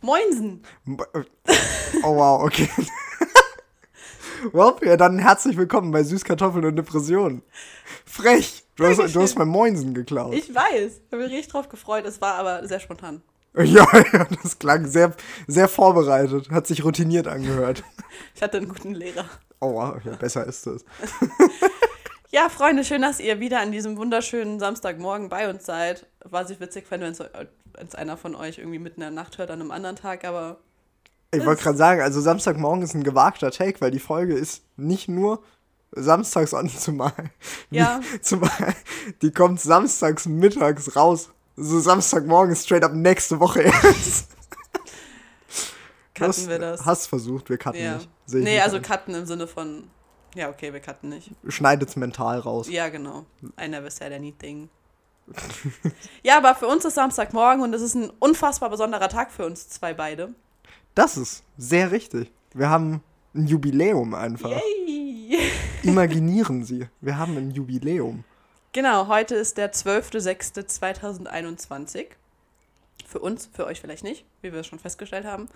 Moinsen. Oh wow, okay. well, ja, dann herzlich willkommen bei Süßkartoffeln und Depressionen. Frech. Du hast, du hast mein Moinsen geklaut. Ich weiß. Ich habe mich richtig drauf gefreut. Es war aber sehr spontan. Ja, ja, das klang sehr, sehr vorbereitet. Hat sich routiniert angehört. Ich hatte einen guten Lehrer. Oh wow, ja, besser ist es. Ja, Freunde, schön, dass ihr wieder an diesem wunderschönen Samstagmorgen bei uns seid. Was ich witzig fände, wenn es einer von euch irgendwie mitten in der Nacht hört an einem anderen Tag, aber Ich wollte gerade sagen, also Samstagmorgen ist ein gewagter Take, weil die Folge ist nicht nur samstags on zumal. Ja. Zumal die kommt samstags mittags raus. So Samstagmorgen ist straight up nächste Woche erst. Cutten wir das. Hast versucht, wir cutten ja. nicht. Seh Nee, nicht also ein. cutten im Sinne von, ja, okay, wir cutten nicht. Schneidet's mental raus. Ja, genau. I never said anything. ja, aber für uns ist Samstagmorgen und es ist ein unfassbar besonderer Tag für uns zwei beide. Das ist sehr richtig. Wir haben ein Jubiläum einfach. Yay! Imaginieren Sie, wir haben ein Jubiläum. Genau, heute ist der 12.06.2021. Für uns, für euch vielleicht nicht, wie wir es schon festgestellt haben.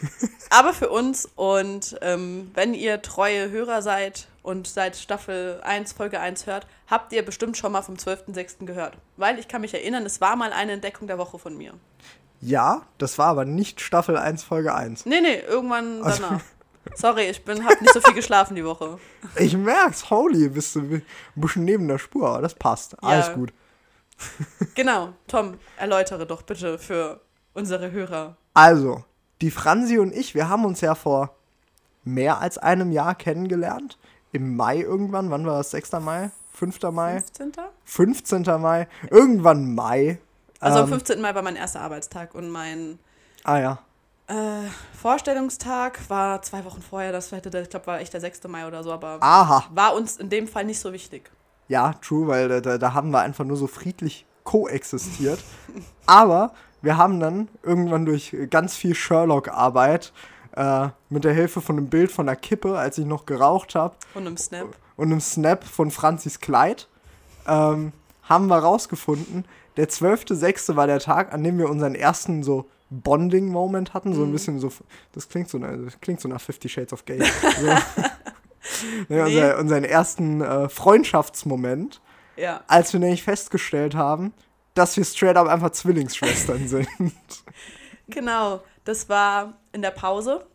Aber für uns und ähm, wenn ihr treue Hörer seid und seit Staffel 1, Folge 1 hört, habt ihr bestimmt schon mal vom 12.06. gehört. Weil ich kann mich erinnern, es war mal eine Entdeckung der Woche von mir. Ja, das war aber nicht Staffel 1, Folge 1. Nee, nee, irgendwann Also- danach. Sorry, ich bin, hab nicht so viel geschlafen die Woche. Ich merk's, holy, bist du ein bisschen neben der Spur, aber das passt. Alles gut. Genau, Tom, erläutere doch bitte für unsere Hörer. Also, die Franzi und ich, wir haben uns ja vor mehr als einem Jahr kennengelernt. Im Mai irgendwann, wann war das? 6. Mai? 5. Mai? 15. 15. Mai? Irgendwann Mai. Also am Ähm, 15. Mai war mein erster Arbeitstag und mein Ah ja. äh, Vorstellungstag war zwei Wochen vorher. Das hätte, ich glaube, war echt der 6. Mai oder so, aber Aha. war uns in dem Fall nicht so wichtig. Ja, true, weil da- da, haben wir einfach nur so friedlich koexistiert. Aber wir haben dann irgendwann durch ganz viel Sherlock-Arbeit äh, mit der Hilfe von einem Bild von einer Kippe, als ich noch geraucht habe, Und im Snap. und einem Snap von Franzis Kleid, ähm, haben wir rausgefunden, der 12.06. war der Tag, an dem wir unseren ersten so Bonding-Moment hatten, so ein bisschen so, das klingt so, nach- das klingt so nach Fifty Shades of Gay. So. nee, unser, unseren ersten äh, Freundschaftsmoment, Ja. als wir nämlich festgestellt haben, dass wir straight up einfach Zwillingsschwestern sind. Genau. Das war in der Pause.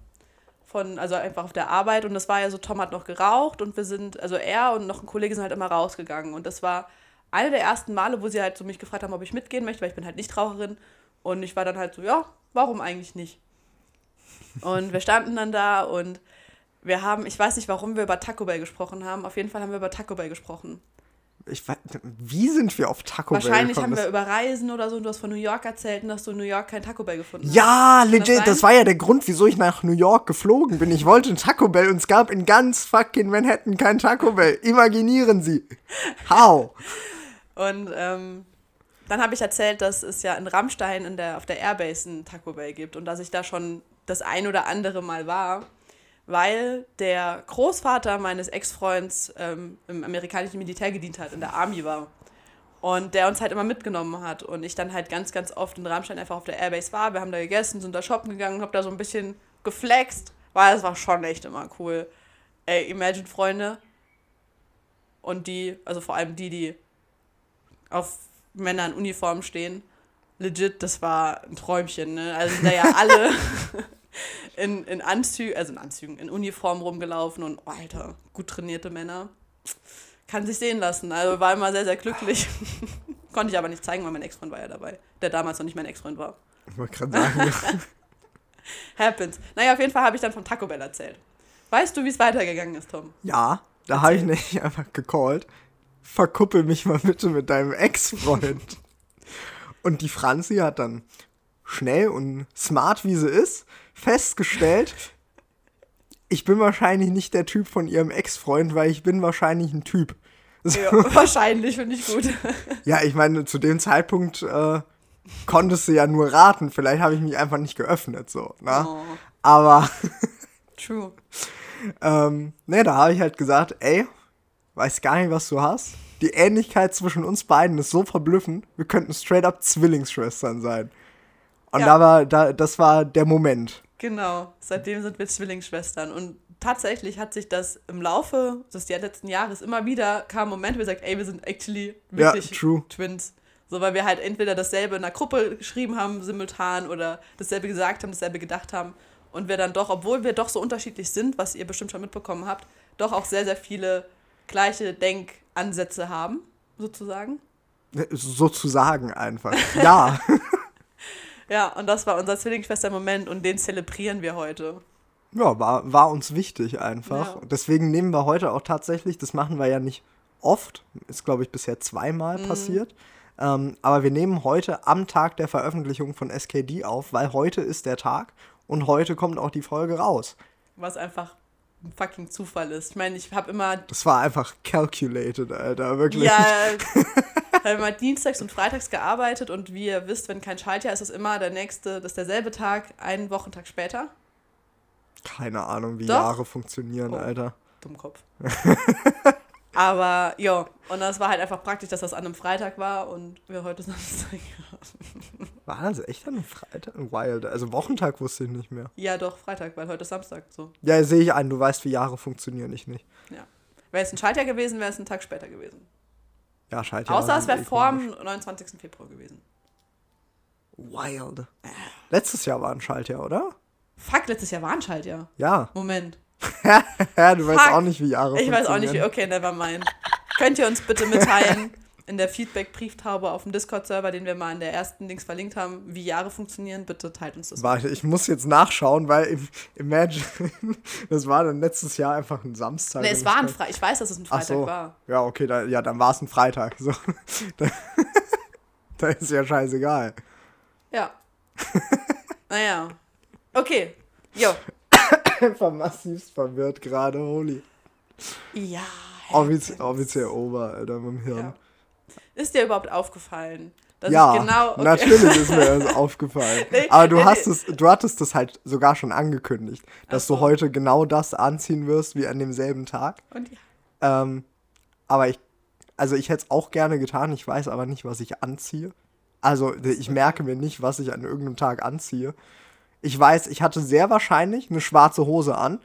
Von, also einfach auf der Arbeit und das war ja so, Tom hat noch geraucht und wir sind, also er und noch ein Kollege sind halt immer rausgegangen und das war eine der ersten Male, wo sie halt so mich gefragt haben, ob ich mitgehen möchte, weil ich bin halt nicht Raucherin und ich war dann halt so, ja, warum eigentlich nicht? Und wir standen dann da und wir haben, ich weiß nicht, warum wir über Taco Bell gesprochen haben, auf jeden Fall haben wir über Taco Bell gesprochen. Ich weiß, wie sind wir auf Taco Bell Wahrscheinlich haben wir Das- über Reisen oder so und du hast von New York erzählt und dass du in New York kein Taco Bell gefunden hast. Ja, Kann das legit, sein? das war ja der Grund, wieso ich nach New York geflogen bin. Ich wollte ein Taco Bell und es gab in ganz fucking Manhattan kein Taco Bell. Imaginieren Sie. How? Und ähm, dann habe ich erzählt, dass es ja in Rammstein in der, auf der Airbase ein Taco Bell gibt und dass ich da schon das ein oder andere Mal war, weil der Großvater meines Ex-Freunds ähm, im amerikanischen Militär gedient hat, in der Army war. Und der uns halt immer mitgenommen hat. Und ich dann halt ganz, ganz oft in Rammstein einfach auf der Airbase war. Wir haben da gegessen, sind da shoppen gegangen hab da so ein bisschen geflext, weil es war schon echt immer cool. Ey, Imagine Freunde. Und die, also vor allem die, die auf Männer in Uniform stehen. Legit, das war ein Träumchen, ne? Also sind da ja alle in, in Anzügen, also in Anzügen, in Uniform rumgelaufen und, oh, Alter, gut trainierte Männer. Kann sich sehen lassen. Also war immer sehr, sehr glücklich. Konnte ich aber nicht zeigen, weil mein Ex-Freund war ja dabei. Der damals noch nicht mein Ex-Freund war. Ich wollte gerade sagen, Happens. Naja, auf jeden Fall habe ich dann vom Taco Bell erzählt. Weißt du, wie es weitergegangen ist, Tom? ja, da habe ich nicht einfach gecallt. Verkuppel mich mal bitte mit deinem Ex-Freund. und die Franzi hat dann schnell und smart wie sie ist, festgestellt, ich bin wahrscheinlich nicht der Typ von ihrem Ex-Freund, weil ich bin wahrscheinlich ein Typ. So. Ja, wahrscheinlich, finde ich gut. Ja, ich meine, zu dem Zeitpunkt äh, konntest du ja nur raten. Vielleicht habe ich mich einfach nicht geöffnet, so. Ne? Oh, Aber, true. ähm, ne, da habe ich halt gesagt, ey, weiß gar nicht, was du hast. Die Ähnlichkeit zwischen uns beiden ist so verblüffend, wir könnten straight up Zwillingsschwestern sein. Und Ja. da war, da, das war der Moment. Genau, seitdem sind wir Zwillingsschwestern. Und tatsächlich hat sich das im Laufe des letzten Jahres immer wieder kam Moment, wo wir gesagt, ey, wir sind actually Ja, wirklich true. Twins. So, weil wir halt entweder dasselbe in der Gruppe geschrieben haben, simultan, oder dasselbe gesagt haben, dasselbe gedacht haben. Und wir dann doch, obwohl wir doch so unterschiedlich sind, was ihr bestimmt schon mitbekommen habt, doch auch sehr, sehr viele gleiche Denkansätze haben, sozusagen. Sozusagen einfach. Ja. Ja, und das war unser Zwillingsschwester-Moment und den zelebrieren wir heute. Ja, war, war uns wichtig einfach. Ja. Deswegen nehmen wir heute auch tatsächlich, das machen wir ja nicht oft, ist glaube ich bisher zweimal Mhm. passiert. Ähm, aber wir nehmen heute am Tag der Veröffentlichung von SKD auf, weil heute ist der Tag und heute kommt auch die Folge raus. Was einfach ein fucking Zufall ist. Ich meine, ich habe immer Das war einfach calculated, Alter, wirklich. Ja, habe immer dienstags und freitags gearbeitet und wie ihr wisst, wenn kein Schaltjahr ist, ist es immer der nächste, das ist derselbe Tag, einen Wochentag später. Keine Ahnung, wie Doch. Jahre funktionieren, Oh. Alter. Dummkopf. Aber ja, und das war halt einfach praktisch, dass das an einem Freitag war und wir heute Samstag haben. War das echt an einem Freitag? Wild. Also Wochentag wusste ich nicht mehr. Ja, doch, Freitag, weil heute ist Samstag. So. Ja, sehe ich ein, du weißt, wie Jahre funktionieren, ich nicht. Wäre es ein Schaltjahr gewesen, wäre es ein Tag später gewesen. Ja, scheiße. Außer es wäre vor dem 29. Februar gewesen. Wild. Letztes Jahr war ein Schaltjahr, oder? Fuck, letztes Jahr war ein Schaltjahr. Ja. Moment. Ja, du weißt Fuck. auch nicht, wie Jahre Ich weiß auch nicht, wie. Okay, never mind. Könnt ihr uns bitte mitteilen in der Feedback-Brieftaube auf dem Discord-Server, den wir mal in der ersten Links verlinkt haben, wie Jahre funktionieren? Bitte teilt uns das. Warte, ich muss jetzt nachschauen, weil im, Imagine, das war dann letztes Jahr einfach ein Samstag. Nee, es war ein Freitag. Ich weiß, dass es ein Ach Freitag so. war. Ja, okay, da, ja, dann war es ein Freitag. So. Da, da ist ja scheißegal. Ja. naja. Okay. Jo. Einfach massivst verwirrt gerade, holy. Ja. Offiz offiziell Ober, Alter, mit dem Hirn. ja. Ist dir überhaupt aufgefallen? Dass ja, genau. Okay. natürlich ist mir das aufgefallen. Nee, Aber du nee, hast nee. es, du hattest es halt sogar schon angekündigt, dass so. du heute genau das anziehen wirst wie an demselben Tag. Und ja. Ähm, aber ich, also ich hätte es auch gerne getan, ich weiß aber nicht, was ich anziehe. Also ich merke mir nicht, was ich an irgendeinem Tag anziehe. Ich weiß, ich hatte sehr wahrscheinlich eine schwarze Hose an.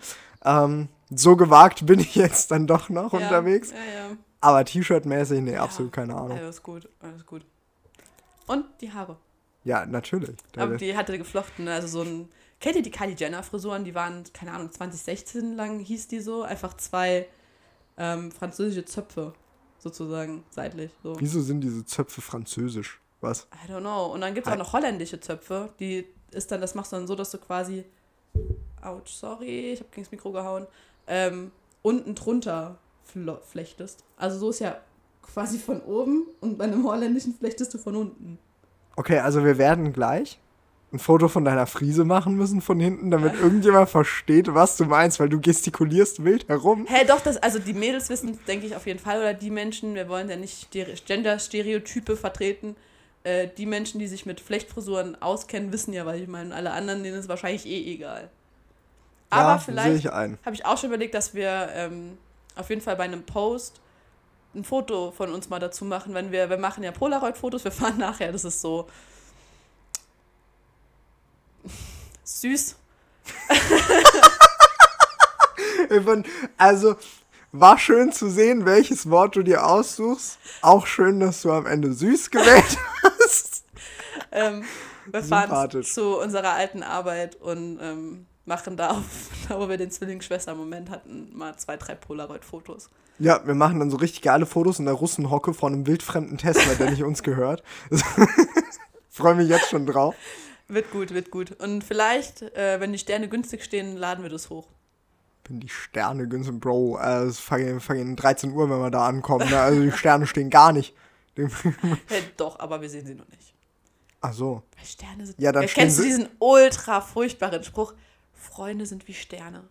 Ähm, so gewagt bin ich jetzt dann doch noch ja, unterwegs. Ja, ja. Aber T-Shirt-mäßig, nee, Ja. absolut keine Ahnung. Alles gut, alles gut. Und die Haare. Ja, natürlich. Aber die hatte geflochten, also so ein. Kennt ihr die Kylie Jenner Frisuren? Die waren, keine Ahnung, 2016 lang hieß die so. Einfach zwei ähm, französische Zöpfe, sozusagen, seitlich. So. Wieso sind diese Zöpfe französisch? Was? I don't know. Und dann gibt es auch noch holländische Zöpfe. Die ist dann, das machst du dann so, dass du quasi. Autsch, sorry, ich habe gegen das Mikro gehauen. Ähm, unten drunter flechtest. Also so ist ja quasi von oben und bei einem holländischen flechtest du von unten. Okay, also wir werden gleich ein Foto von deiner Frise machen müssen von hinten, damit irgendjemand versteht, was du meinst, weil du gestikulierst wild herum. Hä, doch, das, also die Mädels wissen, denke ich auf jeden Fall, oder die Menschen, wir wollen ja nicht Stere- Gender-Stereotype vertreten. Äh, die Menschen, die sich mit Flechtfrisuren auskennen, wissen ja, was ich meine. Alle anderen, denen ist wahrscheinlich eh egal. Aber ja, sehe vielleicht ich ein. habe ich auch schon überlegt, dass wir ähm, auf jeden Fall bei einem Post ein Foto von uns mal dazu machen, wenn wir, wir machen ja Polaroid-Fotos, wir fahren nachher, das ist so süß. Also, war schön zu sehen, welches Wort du dir aussuchst. Auch schön, dass du am Ende süß gewählt hast. Ähm, wir fahren zu unserer alten Arbeit und ähm, machen da, auf, da, wo wir den Zwillingsschwester-Moment hatten, mal zwei, drei Polaroid-Fotos. Ja, wir machen dann so richtig geile Fotos in der Russenhocke von einem wildfremden Tesla, der nicht uns gehört. Freue mich jetzt schon drauf. Wird gut, wird gut. Und vielleicht, äh, wenn die Sterne günstig stehen, laden wir das hoch. Wenn die Sterne günstig, Bro, äh, es fangen fangen 13 Uhr, wenn wir da ankommen. Ne? Also die Sterne stehen gar nicht. Hey, doch, aber wir sehen sie noch nicht. Ach so. Weil Sterne sind. Ja, dann Ja, kennst du diesen ultra furchtbaren Spruch? Freunde sind wie Sterne.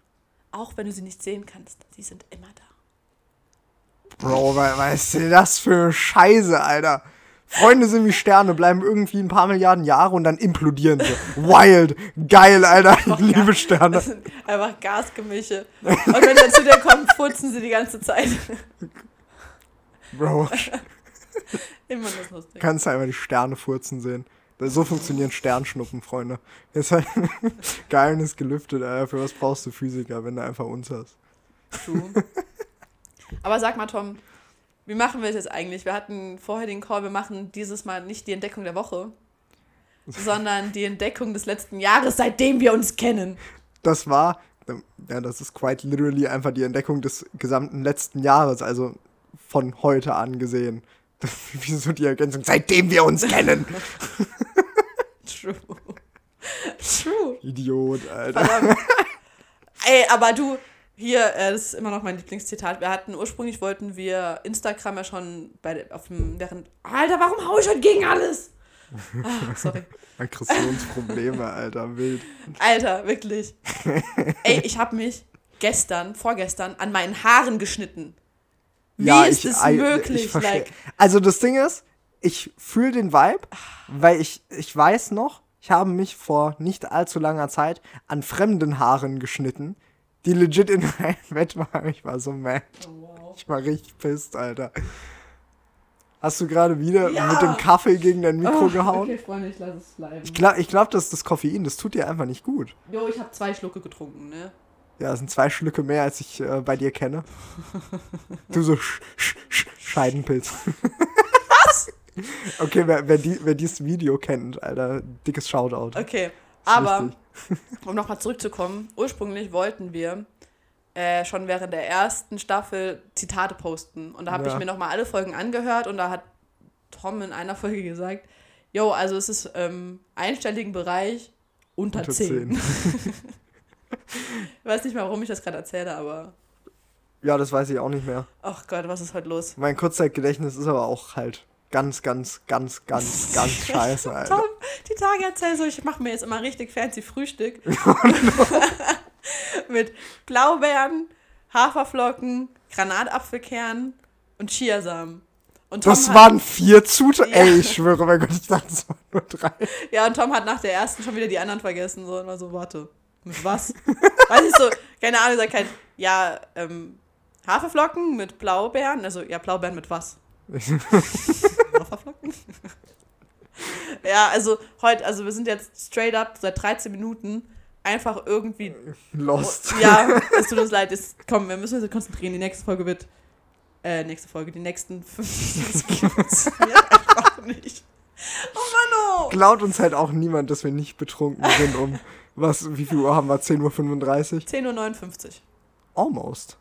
Auch wenn du sie nicht sehen kannst, sie sind immer da. Bro, we weißt du, das für Scheiße, Alter. Freunde sind wie Sterne, bleiben irgendwie ein paar Milliarden Jahre und dann implodieren sie. Wild, geil, Alter, ich liebe Sterne. Das sind einfach Gasgemische. Und wenn sie zu dir kommen, furzen sie die ganze Zeit. Bro, Immer das lustig. kannst du einfach die Sterne furzen sehen. So funktionieren Sternschnuppen, Freunde. Ist halt Geheimnis gelüftet, Alter. Für was brauchst du Physiker, wenn du einfach uns hast? True. Aber sag mal, Tom, wie machen wir das jetzt eigentlich? Wir hatten vorher den Call, wir machen dieses Mal nicht die Entdeckung der Woche, sondern die Entdeckung des letzten Jahres, seitdem wir uns kennen. Das war, ja, das ist quite literally einfach die Entdeckung des gesamten letzten Jahres, also von heute an gesehen. Wieso die Ergänzung? Seitdem wir uns kennen. True. True. Idiot, Alter. Verdammt. Ey, aber du, hier, äh, das ist immer noch mein Lieblingszitat. Wir hatten ursprünglich wollten wir Instagram ja schon bei auf dem während. Alter, warum hau ich heute gegen alles? Ah, sorry. Aggressionsprobleme, Alter, wild. Alter, wirklich. Ey, ich habe mich gestern, vorgestern an meinen Haaren geschnitten. Wie ja, ist es möglich? Ich like, also das Ding ist, ich fühle den Vibe, weil ich, ich weiß noch, ich habe mich vor nicht allzu langer Zeit an fremden Haaren geschnitten, die legit in meinem Bett waren. Ich war so mad. wow. Ich war richtig pisst, Alter. Hast du gerade wieder Ja. mit dem Kaffee gegen dein Mikro Oh, gehauen? Okay, Freunde, ich lasse es bleiben. Ich glaube, ich glaub, das ist das Koffein, das tut dir einfach nicht gut. Jo, ich habe zwei Schlucke getrunken, ne? Ja, das sind zwei Schlücke mehr, als ich äh, bei dir kenne. Du so Sch Sch Sch Scheidenpilz. Was? Okay, wer, wer, die, wer dieses Video kennt, Alter, dickes Shoutout. Okay, aber um nochmal zurückzukommen, ursprünglich wollten wir äh, schon während der ersten Staffel Zitate posten. Und da habe ich Ja. mir nochmal alle Folgen angehört und da hat Tom in einer Folge gesagt, jo, also es ist ähm, einstelligen Bereich unter, Unter 10. 10. Ich weiß nicht mal, warum ich das gerade erzähle, aber Ja, das weiß ich auch nicht mehr. ach Gott, was ist heute los? Mein Kurzzeitgedächtnis ist aber auch halt ganz, ganz, ganz, ganz, ganz scheiße, Alter. Tom, die Tage erzähl so, ich mache mir jetzt immer richtig fancy Frühstück. Mit Blaubeeren, Haferflocken, Granatapfelkern und Chiasamen. Und Tom Das waren vier Zutaten. Ja. Ey, ich schwöre, mein Gott, ich dachte, es waren nur drei. Ja, und Tom hat nach der ersten schon wieder die anderen vergessen. So, und war so, warte, mit was? Weiß ich so, keine Ahnung, sagt halt, ja, ähm, Haferflocken mit Blaubeeren. Also, ja, Blaubeeren mit was? Haferflocken? ja, also heute, also wir sind jetzt straight up seit 13 Minuten einfach irgendwie. Lost. Ja, es tut uns leid. Jetzt, komm, wir müssen uns konzentrieren. Die nächste Folge wird. Äh, nächste Folge, die nächsten fünf. Das funktioniert einfach nicht. Oh Mann, oh! Klaut uns halt auch niemand, dass wir nicht betrunken sind um, was, wie viel Uhr haben wir? 10.35 Uhr? 10.59 Uhr. Almost.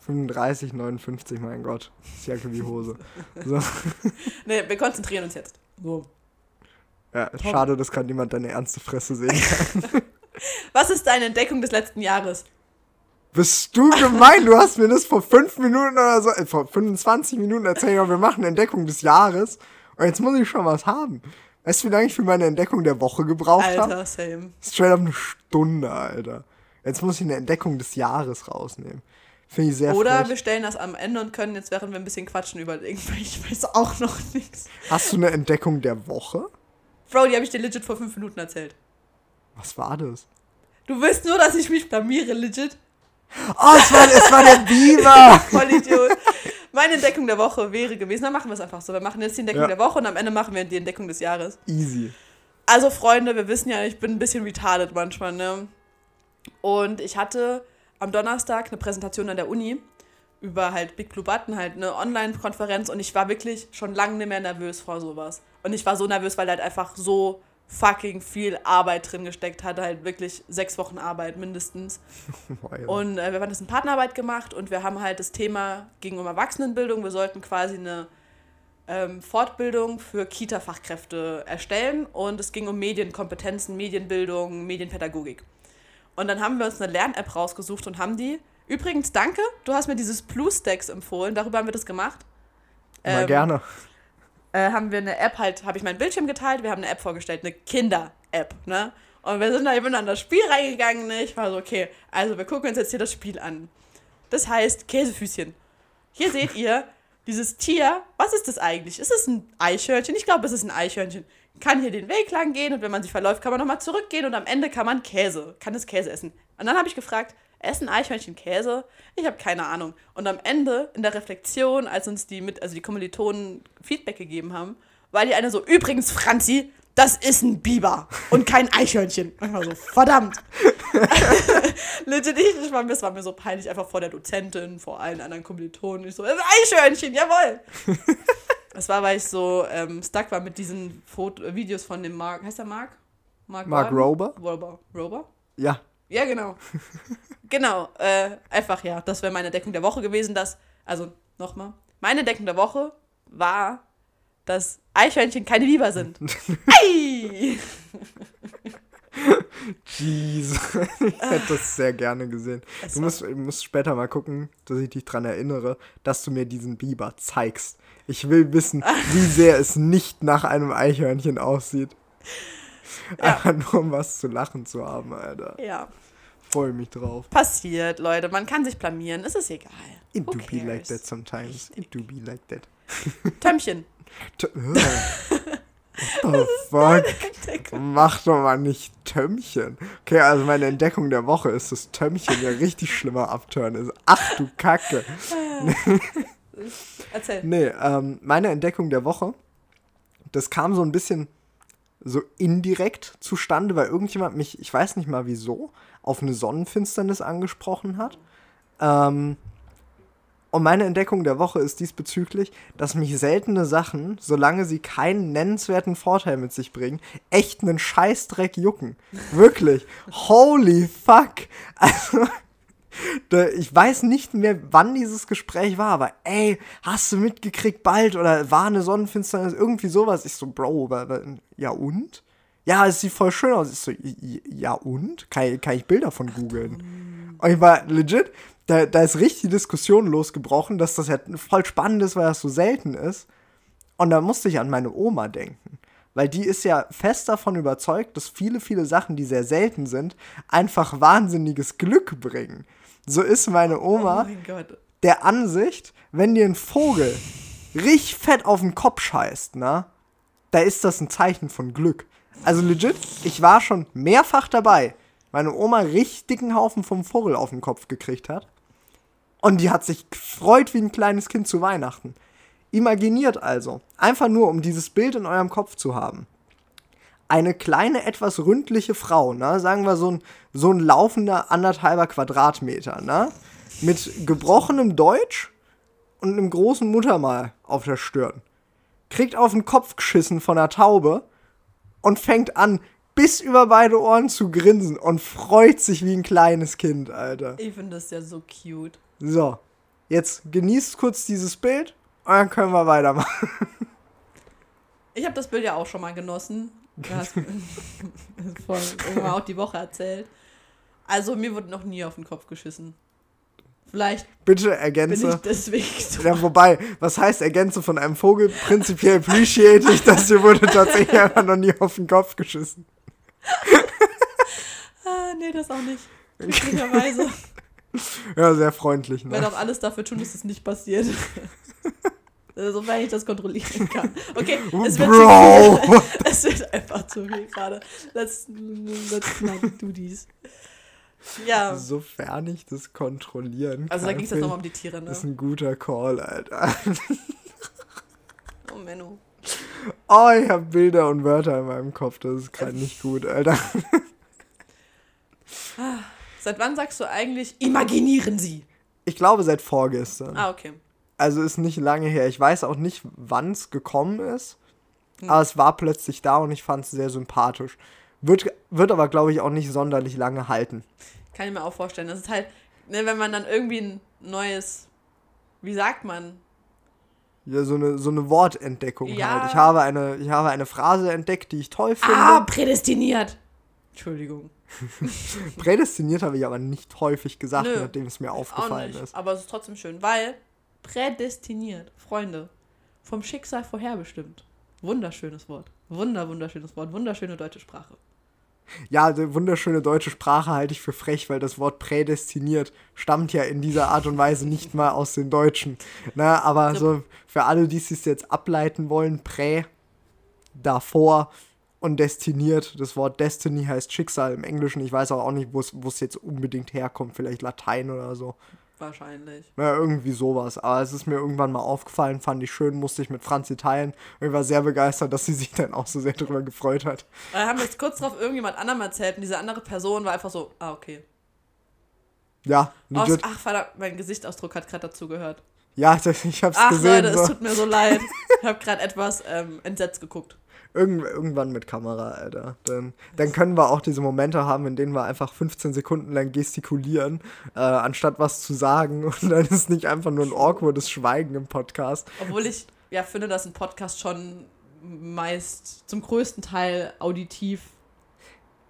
35, 59, mein Gott. Ist Jacke wie Hose. So. Ne, wir konzentrieren uns jetzt. So. Ja, schade, dass gerade niemand deine ernste Fresse sehen kann. Was ist deine Entdeckung des letzten Jahres? Bist du gemein? Du hast mir das vor 5 Minuten oder so, äh, vor 25 Minuten erzählt, wir machen eine Entdeckung des Jahres. Und jetzt muss ich schon was haben. Weißt du, wie lange ich für meine Entdeckung der Woche gebraucht habe? Alter, same. Straight up eine Stunde, Alter. Jetzt muss ich eine Entdeckung des Jahres rausnehmen. Finde ich sehr Oder frech. wir stellen das am Ende und können jetzt, während wir ein bisschen quatschen, überlegen, weil ich weiß auch noch nichts. Hast du eine Entdeckung der Woche? Bro, die habe ich dir legit vor fünf Minuten erzählt. Was war das? Du willst nur, dass ich mich blamiere, legit. Oh, es war, es war der Biber! Voll Idiot. Meine Entdeckung der Woche wäre gewesen, dann machen wir es einfach so. Wir machen jetzt die Entdeckung Ja. der Woche und am Ende machen wir die Entdeckung des Jahres. Easy. Also, Freunde, wir wissen ja, ich bin ein bisschen retarded manchmal, ne? Und ich hatte am Donnerstag eine Präsentation an der Uni über halt Big Blue Button, halt eine Online-Konferenz und ich war wirklich schon lange nicht mehr nervös vor sowas. Und ich war so nervös, weil halt einfach so fucking viel Arbeit drin gesteckt hat, halt wirklich sechs Wochen Arbeit mindestens. Und äh, wir haben das in Partnerarbeit gemacht und wir haben halt das Thema ging um Erwachsenenbildung. Wir sollten quasi eine ähm, Fortbildung für Kita-Fachkräfte erstellen und es ging um Medienkompetenzen, Medienbildung, Medienpädagogik. Und dann haben wir uns eine Lern-App rausgesucht und haben die. Übrigens, danke, du hast mir dieses BlueStacks empfohlen, darüber haben wir das gemacht. Immer Ähm, gerne. Äh, haben wir eine App halt, habe ich meinen Bildschirm geteilt, wir haben eine App vorgestellt, eine Kinder-App, ne? Und wir sind da eben in das Spiel reingegangen, ne? Ich war so, okay, also wir gucken uns jetzt hier das Spiel an. Das heißt Käsefüßchen. Hier seht ihr dieses Tier. Was ist das eigentlich? Ist es ein Eichhörnchen? Ich glaube, es ist ein Eichhörnchen. Kann hier den Weg lang gehen und wenn man sich verläuft, kann man nochmal zurückgehen und am Ende kann man Käse, kann es Käse essen. Und dann habe ich gefragt, essen Eichhörnchen Käse? Ich habe keine Ahnung. Und am Ende, in der Reflexion, als uns die mit, also die Kommilitonen Feedback gegeben haben, war die eine so, übrigens, Franzi, das ist ein Biber und kein Eichhörnchen. Und ich war so, verdammt. Legit, ich, war, das war mir so peinlich, einfach vor der Dozentin, vor allen anderen Kommilitonen. Ich so, das ist ein Eichhörnchen, jawohl. Das war, weil ich so ähm, stuck war mit diesen Foto Videos von dem Mark, heißt der Mark? Mark, Mark Rober? Rober. Rober? Ja. Ja, genau. genau. Äh, einfach, ja, das wäre meine Entdeckung der Woche gewesen, dass, also nochmal, meine Entdeckung der Woche war, dass Eichhörnchen keine Biber sind. Ei! Jeez. ich hätte das sehr gerne gesehen. du musst, musst später mal gucken, dass ich dich daran erinnere, dass du mir diesen Biber zeigst. Ich will wissen, wie sehr es nicht nach einem Eichhörnchen aussieht. Ja. Einfach nur, um was zu lachen zu haben, Alter. Ja. Freue mich drauf. Passiert, Leute. Man kann sich blamieren. Es ist egal. It Who do cares? be like that sometimes. It do be like that. Tömmchen. What the fuck? Mach doch mal nicht Tömmchen. Okay, also meine Entdeckung der Woche ist, dass Tömmchen ja richtig schlimmer Abturn ist. Ach du Kacke. Erzähl. Nee, ähm, meine Entdeckung der Woche, das kam so ein bisschen so indirekt zustande, weil irgendjemand mich, ich weiß nicht mal wieso, auf eine Sonnenfinsternis angesprochen hat. Ähm, und meine Entdeckung der Woche ist diesbezüglich, dass mich seltene Sachen, solange sie keinen nennenswerten Vorteil mit sich bringen, echt einen Scheißdreck jucken. Wirklich. Holy fuck. Also, ich weiß nicht mehr, wann dieses Gespräch war, aber ey, hast du mitgekriegt bald oder war eine Sonnenfinsternis, irgendwie sowas. Ich so, Bro, ja und? Ja, es sieht voll schön aus. Ich so, ja und? Kann, kann ich Bilder von googeln? Und ich war legit, da, da ist richtig Diskussion losgebrochen, dass das ja voll spannend ist, weil das so selten ist. Und da musste ich an meine Oma denken. Weil die ist ja fest davon überzeugt, dass viele, viele Sachen, die sehr selten sind, einfach wahnsinniges Glück bringen. So ist meine Oma oh der Ansicht, wenn dir ein Vogel richtig fett auf den Kopf scheißt, na, da ist das ein Zeichen von Glück. Also legit, ich war schon mehrfach dabei, meine Oma richtigen Haufen vom Vogel auf den Kopf gekriegt hat. Und die hat sich gefreut wie ein kleines Kind zu Weihnachten. Imaginiert also, einfach nur um dieses Bild in eurem Kopf zu haben. Eine kleine, etwas ründliche Frau, ne? sagen wir so ein, so ein laufender anderthalber Quadratmeter, ne? mit gebrochenem Deutsch und einem großen Muttermal auf der Stirn. Kriegt auf den Kopf geschissen von einer Taube und fängt an, bis über beide Ohren zu grinsen und freut sich wie ein kleines Kind, Alter. Ich finde das ja so cute. So, jetzt genießt kurz dieses Bild und dann können wir weitermachen. Ich habe das Bild ja auch schon mal genossen. Du hast irgendwann auch die Woche erzählt. Also mir wurde noch nie auf den Kopf geschissen. Vielleicht. Bitte ergänze. Bin ich deswegen so. Ja, wobei, was heißt ergänze von einem Vogel? Prinzipiell appreciate ich, dass dir wurde tatsächlich einfach noch nie auf den Kopf geschissen. ah, nee, das auch nicht. Glücklicherweise. Ja, sehr freundlich. Ne? Ich werde auch alles dafür tun, dass es nicht passiert. Sofern ich das kontrollieren kann. Okay, es wird, Bro. Zu viel. es wird einfach zu viel gerade. Let's, let's not do this. Ja. Sofern ich das kontrollieren kann. Also da ging es jetzt nochmal um die Tiere, ne? Das ist ein guter Call, Alter. oh, Menno. Oh, ich habe Bilder und Wörter in meinem Kopf. Das ist gerade nicht gut, Alter. Ah. Seit wann sagst du eigentlich, imaginieren Sie? Ich glaube seit vorgestern. Ah, okay. Also ist nicht lange her. Ich weiß auch nicht, wann es gekommen ist. Hm. Aber es war plötzlich da und ich fand es sehr sympathisch. Wird, wird aber, glaube ich, auch nicht sonderlich lange halten. Kann ich mir auch vorstellen. Das ist halt, ne, wenn man dann irgendwie ein neues, wie sagt man? Ja, so eine, so eine Wortentdeckung ja. halt. Ich habe, eine, ich habe eine Phrase entdeckt, die ich toll finde. Ah, prädestiniert. Entschuldigung. Prädestiniert habe ich aber nicht häufig gesagt, Nö, nachdem es mir aufgefallen ist. Aber es ist trotzdem schön, weil prädestiniert, Freunde, vom Schicksal vorherbestimmt. Wunderschönes Wort. Wunder, wunderschönes Wort. Wunderschöne deutsche Sprache. Ja, die wunderschöne deutsche Sprache halte ich für frech, weil das Wort prädestiniert stammt ja in dieser Art und Weise nicht mal aus den Deutschen. Na, aber so für alle, die es jetzt ableiten wollen, prä, davor, und destiniert. Das Wort Destiny heißt Schicksal im Englischen. Ich weiß auch nicht, wo es jetzt unbedingt herkommt. Vielleicht Latein oder so. Wahrscheinlich. Ja, irgendwie sowas. Aber es ist mir irgendwann mal aufgefallen, fand ich schön, musste ich mit Franzi teilen. Und ich war sehr begeistert, dass sie sich dann auch so sehr darüber gefreut hat. Wir haben jetzt kurz drauf irgendjemand anderem erzählt und diese andere Person war einfach so, ah, okay. Ja, Aus, ach, verdammt, mein Gesichtsausdruck hat gerade dazu gehört. Ja, ich hab's Ach, gesehen. Leute, so. es tut mir so leid. Ich habe gerade etwas ähm, entsetzt geguckt. Irgend, irgendwann mit Kamera, Alter. Dann, dann können wir auch diese Momente haben, in denen wir einfach 15 Sekunden lang gestikulieren, äh, anstatt was zu sagen. Und dann ist nicht einfach nur ein awkwardes Schweigen im Podcast. Obwohl ich ja finde, dass ein Podcast schon meist zum größten Teil auditiv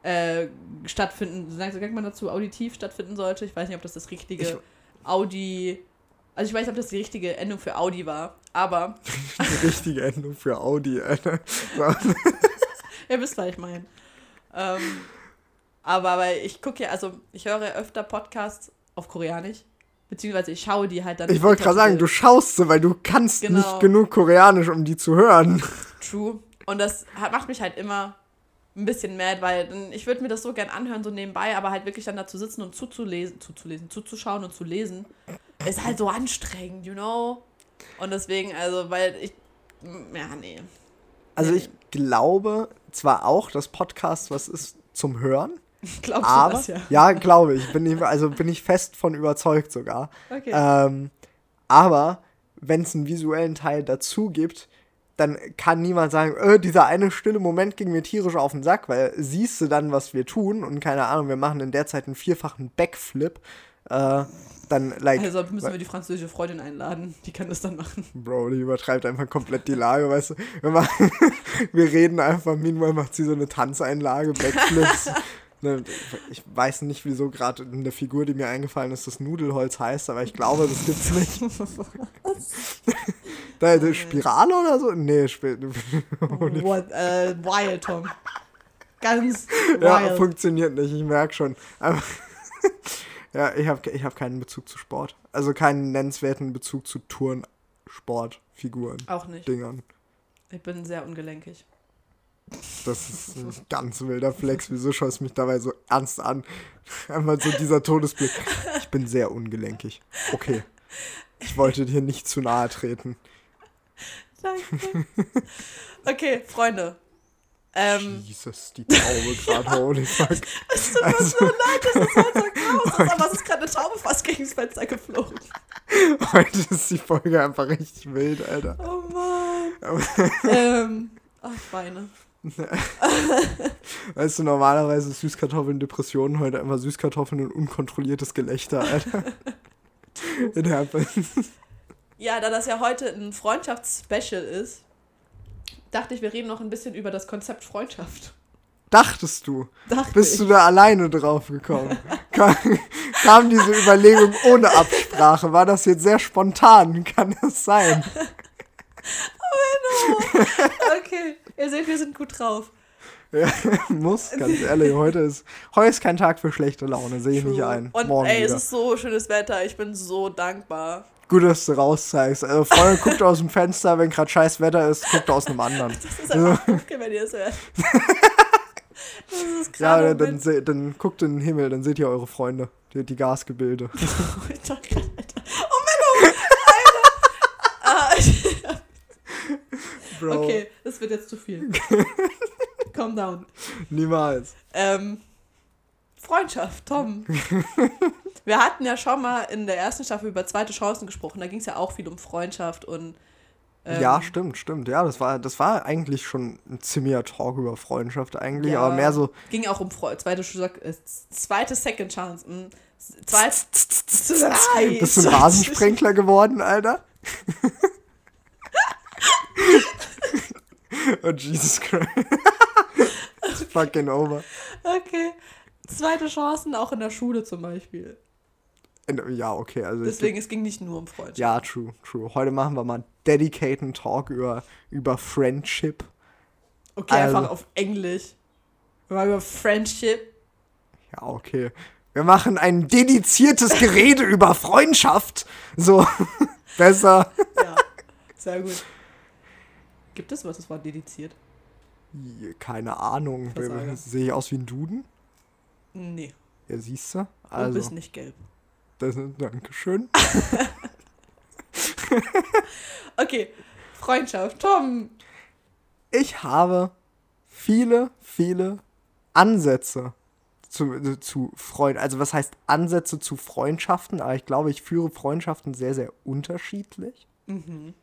äh, stattfinden, sagt man dazu, auditiv stattfinden sollte. Ich weiß nicht, ob das das richtige Ich- Audi. Also ich weiß nicht, ob das die richtige Endung für Audi war, aber Die richtige Endung für Audi, Alter. Ihr wisst, was ich meine. Ähm, aber weil ich gucke ja, also ich höre öfter Podcasts auf Koreanisch, beziehungsweise ich schaue die halt dann. Ich wollte gerade sagen, du schaust sie, weil du kannst Genau. nicht genug Koreanisch, um die zu hören. True. Und das hat, macht mich halt immer ein bisschen mad, weil dann- ich würde mir das so gern anhören, so nebenbei, aber halt wirklich dann da zu sitzen und zuzulesen, zuzulesen, zuzuschauen und zu lesen, ist halt so anstrengend, you know? Und deswegen, also, weil ich, ja, nee. Also Nee. ich glaube zwar auch, dass Podcast was ist zum Hören, Glaubst aber du das ja? ja, glaube ich, bin ich, also bin ich fest von überzeugt sogar. Okay. Ähm, aber wenn es einen visuellen Teil dazu gibt, dann kann niemand sagen, äh, dieser eine stille Moment ging mir tierisch auf den Sack, weil siehst du dann, was wir tun und keine Ahnung, wir machen in der Zeit einen vierfachen Backflip, äh, dann like, also müssen wir die französische Freundin einladen, die kann das dann machen. Bro, die übertreibt einfach komplett die Lage, weißt du. Wir, machen, wir reden einfach, meanwhile macht sie so eine Tanzeinlage, Backflips. Ne, Ich weiß nicht, wieso gerade eine Figur, die mir eingefallen ist, das Nudelholz heißt, aber ich glaube, das gibt's nicht. da, eine Spirale oder so? Nee, Sp What, äh, wild, Tom. Ganz ja, wild. funktioniert nicht, ich merke schon. Aber ja, ich habe ich hab keinen Bezug zu Sport. Also keinen nennenswerten Bezug zu Touren, Sport, Figuren, Auch nicht. Dingern. Ich bin sehr ungelenkig. Das ist ein ganz wilder Flex. Wieso schaust du mich dabei so ernst an? Einmal so dieser Todesblick. Ich bin sehr ungelenkig. Okay. Ich wollte dir nicht zu nahe treten. Danke. Okay, Freunde. Ähm, Jesus, die Taube gerade, holy fuck. es tut mir so leid, dass es halt so groß ist, aber es ist gerade eine Taube fast gegen das Fenster geflogen. Heute ist die Folge einfach richtig wild, Alter. Oh Mann. ähm, ach, Beine. Weißt du, normalerweise Süßkartoffeln Depressionen, heute einfach Süßkartoffeln und unkontrolliertes Gelächter, Alter. It happens. Ja, da das ja heute ein Freundschaftsspecial ist, dachte ich, wir reden noch ein bisschen über das Konzept Freundschaft. Dachtest du? Dachte Bist ich. du da alleine drauf gekommen? kam, kam diese Überlegung ohne Absprache? War das jetzt sehr spontan? Kann das sein? Okay, ihr seht, wir sind gut drauf. Ja, muss, ganz ehrlich. Heute ist, heute ist kein Tag für schlechte Laune, sehe ich nicht ein. Und Morgen ey, wieder. es ist so schönes Wetter. Ich bin so dankbar. Gut, dass du rauszeigst. Also, Freunde, guckt aus dem Fenster, wenn gerade scheiß Wetter ist, guckt aus einem anderen. Das ist einfach okay, wenn ihr es hört. Das ist Ja, gerade dann, se- dann guckt in den Himmel, dann seht ihr eure Freunde, die, die Gasgebilde. Alter, Alter. Oh Menno! Alter! Ah, Bro, okay, das wird jetzt zu viel. Calm down. niemals. Ähm, Freundschaft, Tom. Wir hatten ja schon mal in der ersten Staffel über zweite Chancen gesprochen. Da ging es ja auch viel um Freundschaft und. ähm, ja, stimmt, stimmt. Ja, das war, das war eigentlich schon ein ziemlicher Talk über Freundschaft eigentlich, Ja. aber mehr so. Ging auch um Freu zweite, äh, zweite Second Chance. mm, Zweit, zwei, Bist du ein Rasensprenkler geworden, Alter? oh, Jesus Christ. It's fucking over. Okay. Zweite Chancen auch in der Schule zum Beispiel. Ja, okay, also. Deswegen, es ging nicht nur um Freundschaft. Ja, true, true. Heute machen wir mal dedicaten Talk über, über Friendship. Okay, Also- einfach auf Englisch. Mal über Friendship. Ja, okay. Wir machen ein dediziertes Gerede über Freundschaft. So, besser. Ja, sehr gut. Gibt es was, das war dediziert? Keine Ahnung. Sehe ich aus wie ein Duden? Nee, Ja, siehst du? du Also, bist nicht gelb. Das, Dankeschön. okay, Freundschaft. Tom. Ich habe viele, viele Ansätze zu, zu Freund, also was heißt Ansätze zu Freundschaften, aber ich glaube, ich führe Freundschaften sehr, sehr unterschiedlich. Mhm.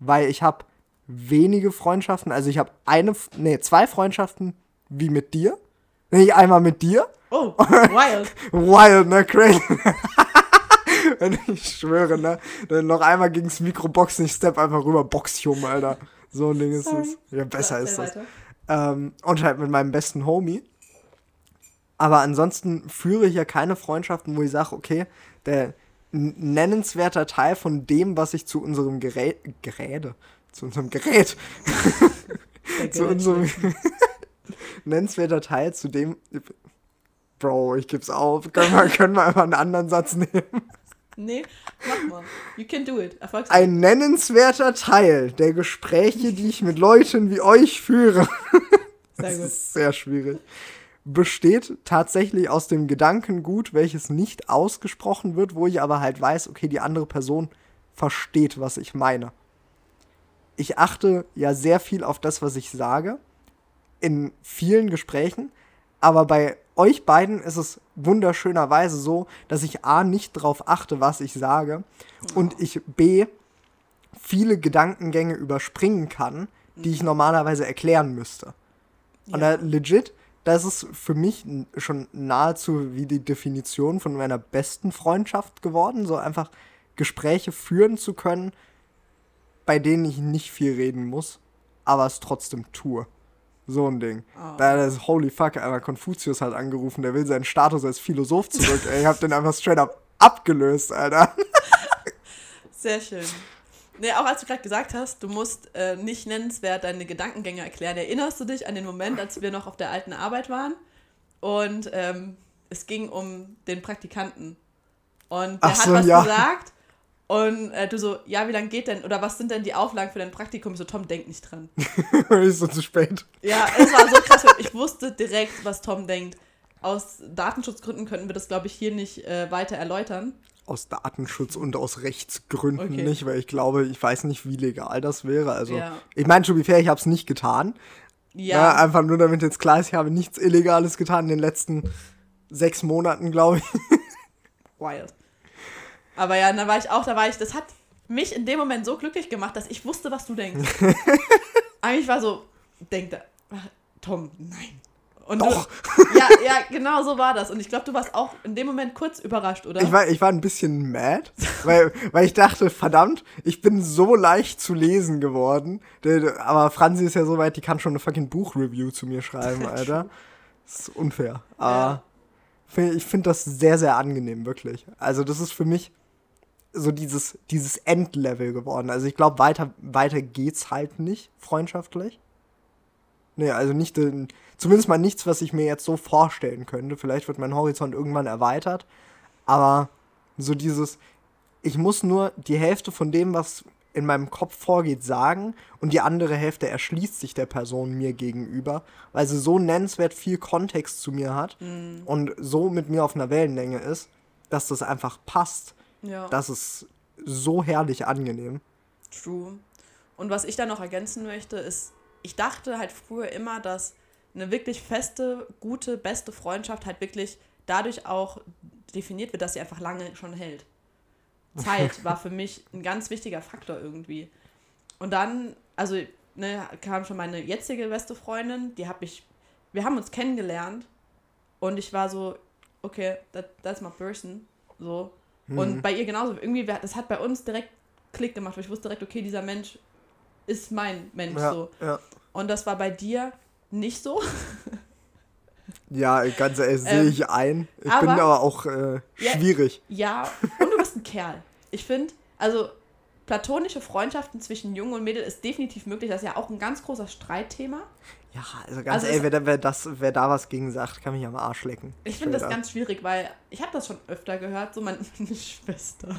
Weil ich habe wenige Freundschaften, also ich habe eine, nee, zwei Freundschaften wie mit dir. Nicht einmal mit dir. Oh, wild. wild, ne? Crazy. ich schwöre, ne? Dann noch einmal gegen das Mikroboxen, ich step einfach rüber, box ich um, Alter. So ein Ding ist es. Ja, besser ist das. Ähm, und halt mit meinem besten Homie. Aber ansonsten führe ich ja keine Freundschaften, wo ich sage, okay, der nennenswerter Teil von dem, was ich zu unserem Gerät, Geräte, zu unserem Gerät, zu unserem nennenswerter Teil zu dem, Bro, ich geb's auf, können wir, können wir einfach einen anderen Satz nehmen? Nee, mach mal. You can do it. Ein nennenswerter Teil der Gespräche, die ich mit Leuten wie euch führe. Sehr gut. Das ist sehr schwierig besteht tatsächlich aus dem Gedankengut, welches nicht ausgesprochen wird, wo ich aber halt weiß, okay, die andere Person versteht, was ich meine. Ich achte ja sehr viel auf das, was ich sage, in vielen Gesprächen, aber bei euch beiden ist es wunderschönerweise so, dass ich A nicht darauf achte, was ich sage und ich B viele Gedankengänge überspringen kann, die ich normalerweise erklären müsste. Ja. Und da legit das ist für mich schon nahezu wie die Definition von meiner besten Freundschaft geworden, so einfach Gespräche führen zu können, bei denen ich nicht viel reden muss, aber es trotzdem tue. So ein Ding. Oh. Da ist holy fuck, einmal Konfuzius hat angerufen, der will seinen Status als Philosoph zurück. ey, ich hab den einfach straight up abgelöst, Alter. Sehr schön. Nee, auch als du gerade gesagt hast, du musst äh, nicht nennenswert deine Gedankengänge erklären. Erinnerst du dich an den Moment, als wir noch auf der alten Arbeit waren und ähm, es ging um den Praktikanten und der Ach hat so, was ja. gesagt und äh, du so, ja, wie lange geht denn oder was sind denn die Auflagen für dein Praktikum? Ich so, Tom, denk nicht dran. ist so zu spät. Ja, es war so krass. Ich wusste direkt, was Tom denkt. Aus Datenschutzgründen könnten wir das, glaube ich, hier nicht äh, weiter erläutern aus Datenschutz und aus Rechtsgründen okay. nicht, weil ich glaube, ich weiß nicht, wie legal das wäre. Also, ja. ich meine, to be fair, ich habe es nicht getan. Ja. ja. Einfach nur, damit jetzt klar ist, ich habe nichts Illegales getan in den letzten sechs Monaten, glaube ich. Wild. Aber ja, da war ich auch, da war ich, das hat mich in dem Moment so glücklich gemacht, dass ich wusste, was du denkst. Eigentlich war so, denk da, Tom, nein, und Doch. Du, ja, ja, genau so war das. Und ich glaube, du warst auch in dem Moment kurz überrascht, oder? Ich war, ich war ein bisschen mad, weil, weil ich dachte, verdammt, ich bin so leicht zu lesen geworden. Aber Franzi ist ja so weit, die kann schon eine fucking Buchreview zu mir schreiben, Alter. Das ist unfair. Aber ja. ich finde das sehr, sehr angenehm, wirklich. Also, das ist für mich so dieses, dieses Endlevel geworden. Also, ich glaube, weiter, weiter geht's halt nicht, freundschaftlich. Nee, also nicht, zumindest mal nichts, was ich mir jetzt so vorstellen könnte. Vielleicht wird mein Horizont irgendwann erweitert. Aber so dieses, ich muss nur die Hälfte von dem, was in meinem Kopf vorgeht, sagen und die andere Hälfte erschließt sich der Person mir gegenüber, weil sie so nennenswert viel Kontext zu mir hat mm. und so mit mir auf einer Wellenlänge ist, dass das einfach passt. Ja. Das ist so herrlich angenehm. True. Und was ich da noch ergänzen möchte, ist, ich dachte halt früher immer, dass eine wirklich feste, gute, beste Freundschaft halt wirklich dadurch auch definiert wird, dass sie einfach lange schon hält. Zeit war für mich ein ganz wichtiger Faktor irgendwie. Und dann, also, ne, kam schon meine jetzige beste Freundin, die habe ich, wir haben uns kennengelernt und ich war so, okay, that, that's my person, so. Mhm. Und bei ihr genauso, irgendwie, das hat bei uns direkt Klick gemacht, weil ich wusste direkt, okay, dieser Mensch ist mein Mensch ja, so. Ja. Und das war bei dir nicht so. ja, ganz ehrlich, sehe ähm, ich ein. Ich aber, bin aber auch äh, schwierig. Ja, ja, und du bist ein Kerl. Ich finde, also platonische Freundschaften zwischen Jungen und Mädel ist definitiv möglich. Das ist ja auch ein ganz großer Streitthema. Ja, also ganz also ehrlich, wer, wer, das, wer da was gegen sagt, kann mich am Arsch lecken. Ich finde das ganz schwierig, weil ich habe das schon öfter gehört, so meine Schwester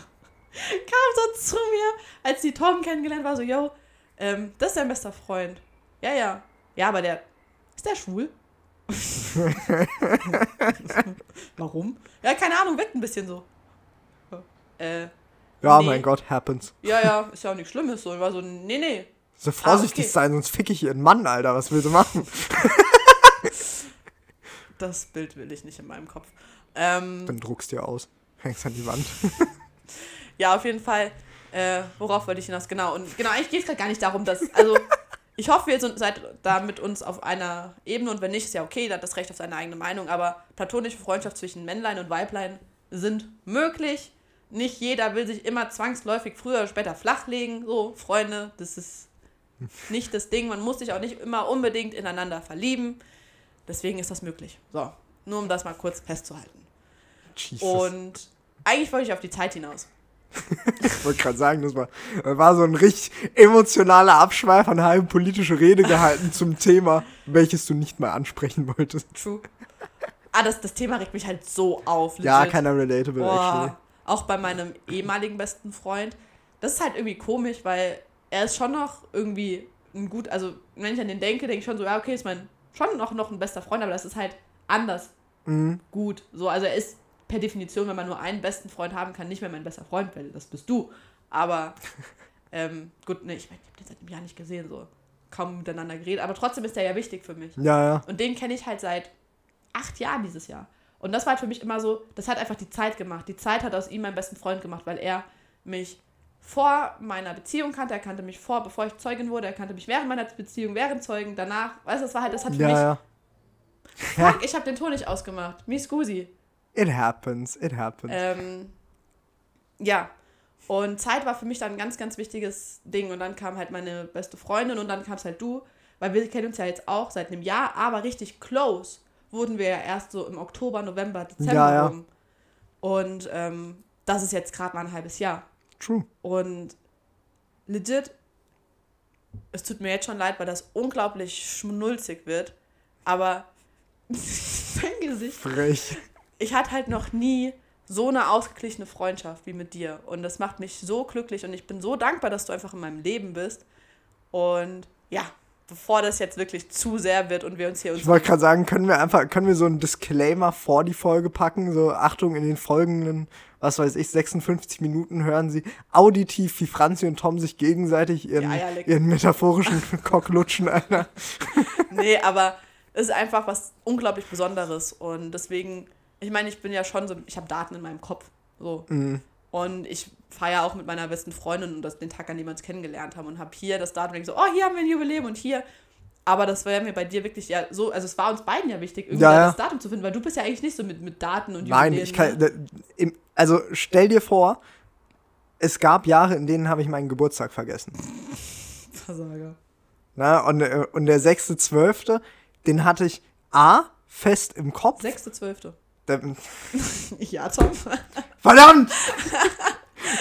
kam so zu mir, als sie Tom kennengelernt war, so, yo, ähm, das ist dein bester Freund. Ja, ja. Ja, aber der. Ist der schwul? Warum? Ja, keine Ahnung, wirkt ein bisschen so. äh, Ja, nee. mein Gott, happens. Ja, ja, ist ja auch nichts Schlimmes. So, ich war so, nee, nee. So vorsichtig Ah, okay. sein, sonst fick ich ihren Mann, Alter. Was will sie machen? Das Bild will ich nicht in meinem Kopf. Ähm, Dann druckst dir aus. Hängst an die Wand. ja, auf jeden Fall. Äh, worauf wollte ich hinaus? Genau. Und genau, eigentlich geht es gerade gar nicht darum, dass. Also, ich hoffe, ihr sind- seid da mit uns auf einer Ebene und wenn nicht, ist ja okay, da hat das Recht auf seine eigene Meinung. Aber platonische Freundschaft zwischen Männlein und Weiblein sind möglich. Nicht jeder will sich immer zwangsläufig früher oder später flachlegen. So, Freunde, das ist nicht das Ding. Man muss sich auch nicht immer unbedingt ineinander verlieben. Deswegen ist das möglich. So, nur um das mal kurz festzuhalten. Jesus. Und eigentlich wollte ich auf die Zeit hinaus. Ich wollte gerade sagen, das war, war so ein richtig emotionaler Abschweif, eine halbe politische Rede gehalten zum Thema, welches du nicht mal ansprechen wolltest. True. Ah, das, das Thema regt mich halt so auf. Ja, legit. keiner relatable, actually. Boah, auch bei meinem ehemaligen besten Freund. Das ist halt irgendwie komisch, weil er ist schon noch irgendwie ein gut, also wenn ich an den denke, denke ich schon so, ja, okay, ist mein schon noch, noch ein bester Freund, aber das ist halt anders Mhm. gut. So, also er ist per Definition, wenn man nur einen besten Freund haben kann, nicht mehr mein bester Freund, weil das bist du. Aber ähm, gut, ne, ich, mein, ich habe den seit einem Jahr nicht gesehen, so kaum miteinander geredet, aber trotzdem ist er ja wichtig für mich. Ja, ja. Und den kenne ich halt seit acht Jahren dieses Jahr. Und das war halt für mich immer so, das hat einfach die Zeit gemacht. Die Zeit hat aus ihm meinen besten Freund gemacht, weil er mich vor meiner Beziehung kannte, er kannte mich vor, bevor ich Zeugin wurde, er kannte mich während meiner Beziehung, während Zeugen, danach. Weißt du, das war halt, das hat für Ja, mich. ja. Fuck, ich habe den Ton nicht ausgemacht. Mi scusi. It happens, it happens. Ähm, ja. Und Zeit war für mich dann ein ganz, ganz wichtiges Ding. Und dann kam halt meine beste Freundin und dann kamst halt du, weil wir kennen uns ja jetzt auch seit einem Jahr, aber richtig close wurden wir ja erst so im Oktober, November, Dezember Ja, ja. rum. Und ähm, das ist jetzt gerade mal ein halbes Jahr. True. Und legit, es tut mir jetzt schon leid, weil das unglaublich schnulzig wird. Aber sein Gesicht Frech. ich hatte halt noch nie so eine ausgeglichene Freundschaft wie mit dir. Und das macht mich so glücklich und ich bin so dankbar, dass du einfach in meinem Leben bist. Und ja, bevor das jetzt wirklich zu sehr wird und wir uns hier uns. Ich wollte gerade sagen, können wir einfach, können wir so einen Disclaimer vor die Folge packen? So, Achtung, in den folgenden, was weiß ich, 56 Minuten hören Sie auditiv, wie Franzi und Tom sich gegenseitig ihren, ihren metaphorischen Cock lutschen, Alter. Nee, aber es ist einfach was unglaublich Besonderes. Und deswegen, ich meine, ich bin ja schon so, ich habe Daten in meinem Kopf. So. Mhm. Und ich feiere auch mit meiner besten Freundin und das, den Tag, an dem wir uns kennengelernt haben und habe hier das Datum und denke so, oh, hier haben wir ein Jubiläum und hier. Aber das war ja mir bei dir wirklich ja so, also es war uns beiden ja wichtig, irgendwie Ja, ja. das Datum zu finden, weil du bist ja eigentlich nicht so mit, mit Daten und Nein, Jubiläen, ich kann, ne? also stell dir vor, es gab Jahre, in denen habe ich meinen Geburtstag vergessen. Versager. Na, und, äh, und der 6.12., den hatte ich A, fest im Kopf. 6.12. Der, Ja, Tom. verdammt!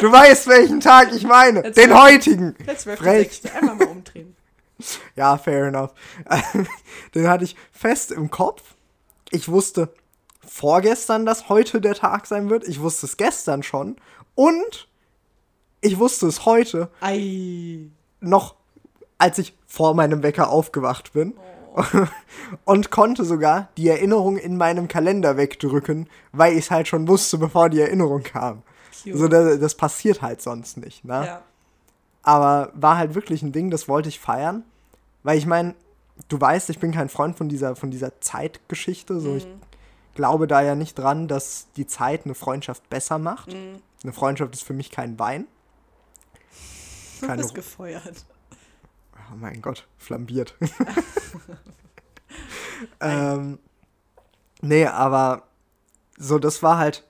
Du weißt, welchen Tag ich meine. Jetzt Den heutigen. 12. Frech. Einmal mal umdrehen. Ja, fair enough. Den hatte ich fest im Kopf. Ich wusste vorgestern, dass heute der Tag sein wird. Ich wusste es gestern schon. Und ich wusste es heute Ei. noch, als ich vor meinem Wecker aufgewacht bin. Oh. Und konnte sogar die Erinnerung in meinem Kalender wegdrücken, weil ich es halt schon wusste, bevor die Erinnerung kam. Cute. So, das, das passiert halt sonst nicht, ne? ja. Aber war halt wirklich ein Ding, das wollte ich feiern. Weil ich meine, du weißt, ich bin kein Freund von dieser, von dieser Zeitgeschichte. So, ich Mhm. glaube da ja nicht dran, dass die Zeit eine Freundschaft besser macht. Mhm. Eine Freundschaft ist für mich kein Wein. Du Keine bist gefeuert. Oh mein Gott, flambiert. ähm, nee, aber so, das war halt,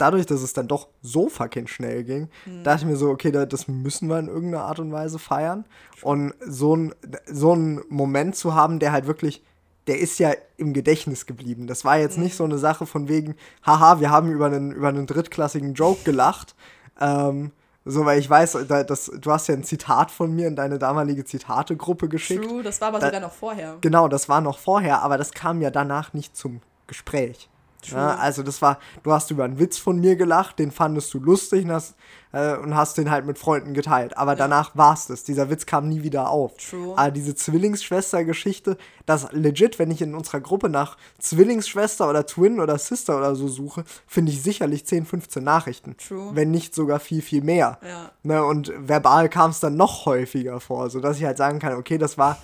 dadurch, dass es dann doch so fucking schnell ging, dachte ich mir so, okay, da, das müssen wir in irgendeiner Art und Weise feiern. Und so ein, so ein Moment zu haben, der halt wirklich, der ist ja im Gedächtnis geblieben. Das war jetzt nicht so eine Sache von wegen, haha, wir haben über einen, über einen drittklassigen Joke gelacht. Ähm, so, weil ich weiß, da, das, du hast ja ein Zitat von mir in deine damalige Zitate-Gruppe geschickt. True, das war aber Da- sogar noch vorher. Genau, das war noch vorher, aber das kam ja danach nicht zum Gespräch. Ja, also das war, du hast über einen Witz von mir gelacht, den fandest du lustig und hast, äh, und hast den halt mit Freunden geteilt. Aber danach war's das. Dieser Witz kam nie wieder auf. True. Aber diese Zwillingsschwester-Geschichte, das legit, wenn ich in unserer Gruppe nach Zwillingsschwester oder Twin oder Sister oder so suche, finde ich sicherlich 10, 15 Nachrichten. True. Wenn nicht sogar viel, viel mehr. Ja. Ne, und verbal kam es dann noch häufiger vor, sodass ich halt sagen kann, okay, das war,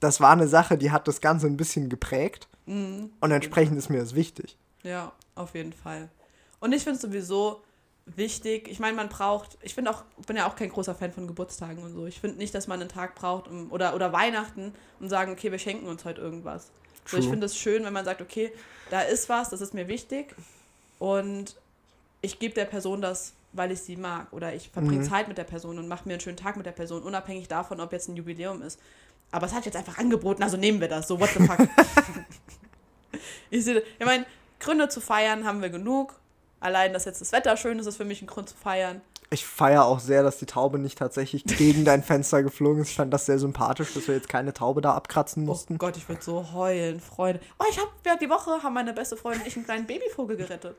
das war eine Sache, die hat das Ganze ein bisschen geprägt. Mhm. Und entsprechend ist mir das wichtig. Ja, auf jeden Fall. Und ich finde es sowieso wichtig. Ich meine, man braucht, ich finde auch, bin ja auch kein großer Fan von Geburtstagen und so. Ich finde nicht, dass man einen Tag braucht um, oder, oder Weihnachten und sagen, okay, wir schenken uns heute irgendwas. So, ich finde es schön, wenn man sagt, okay, da ist was, das ist mir wichtig und ich gebe der Person das, weil ich sie mag oder ich verbringe Mhm. Zeit mit der Person und mache mir einen schönen Tag mit der Person, unabhängig davon, ob jetzt ein Jubiläum ist. Aber es hat jetzt einfach angeboten, also nehmen wir das. So, what the fuck. ich ich meine, Gründe zu feiern haben wir genug. Allein, dass jetzt das Wetter schön ist, ist für mich ein Grund zu feiern. Ich feiere auch sehr, dass die Taube nicht tatsächlich gegen dein Fenster geflogen ist. Ich fand das sehr sympathisch, dass wir jetzt keine Taube da abkratzen Oh mussten. Gott, ich würde so heulen, Freude. Oh, ich habe ja, die Woche haben meine beste Freundin und ich einen kleinen Babyvogel gerettet.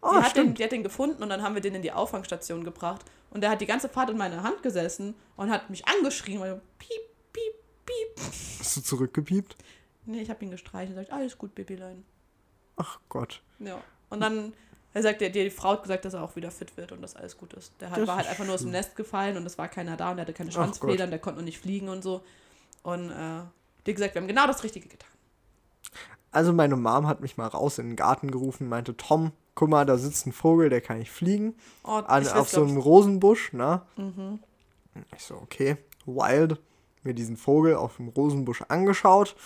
Oh, die, hat den, die hat den gefunden und dann haben wir den in die Auffangstation gebracht. Und der hat die ganze Fahrt in meiner Hand gesessen und hat mich angeschrien, weil piep, piep, piep. Hast du zurückgepiept? Nee, ich habe ihn gestreichelt und gesagt, alles gut, Babylein. Ach Gott. Ja. Und dann, er sagt, die, die Frau hat gesagt, dass er auch wieder fit wird und dass alles gut ist. Der hat, Das war halt einfach nur aus dem schön. Nest gefallen und es war keiner da und der hatte keine Schwanzfedern, der konnte noch nicht fliegen und so. Und äh, wie gesagt, wir haben genau das Richtige getan. Also meine Mom hat mich mal raus in den Garten gerufen, meinte, Tom, guck mal, da sitzt ein Vogel, der kann nicht fliegen. Oh, An, auf so einem Rosenbusch, ne? Mhm. Ich so, okay, wild. Mir diesen Vogel auf dem Rosenbusch angeschaut.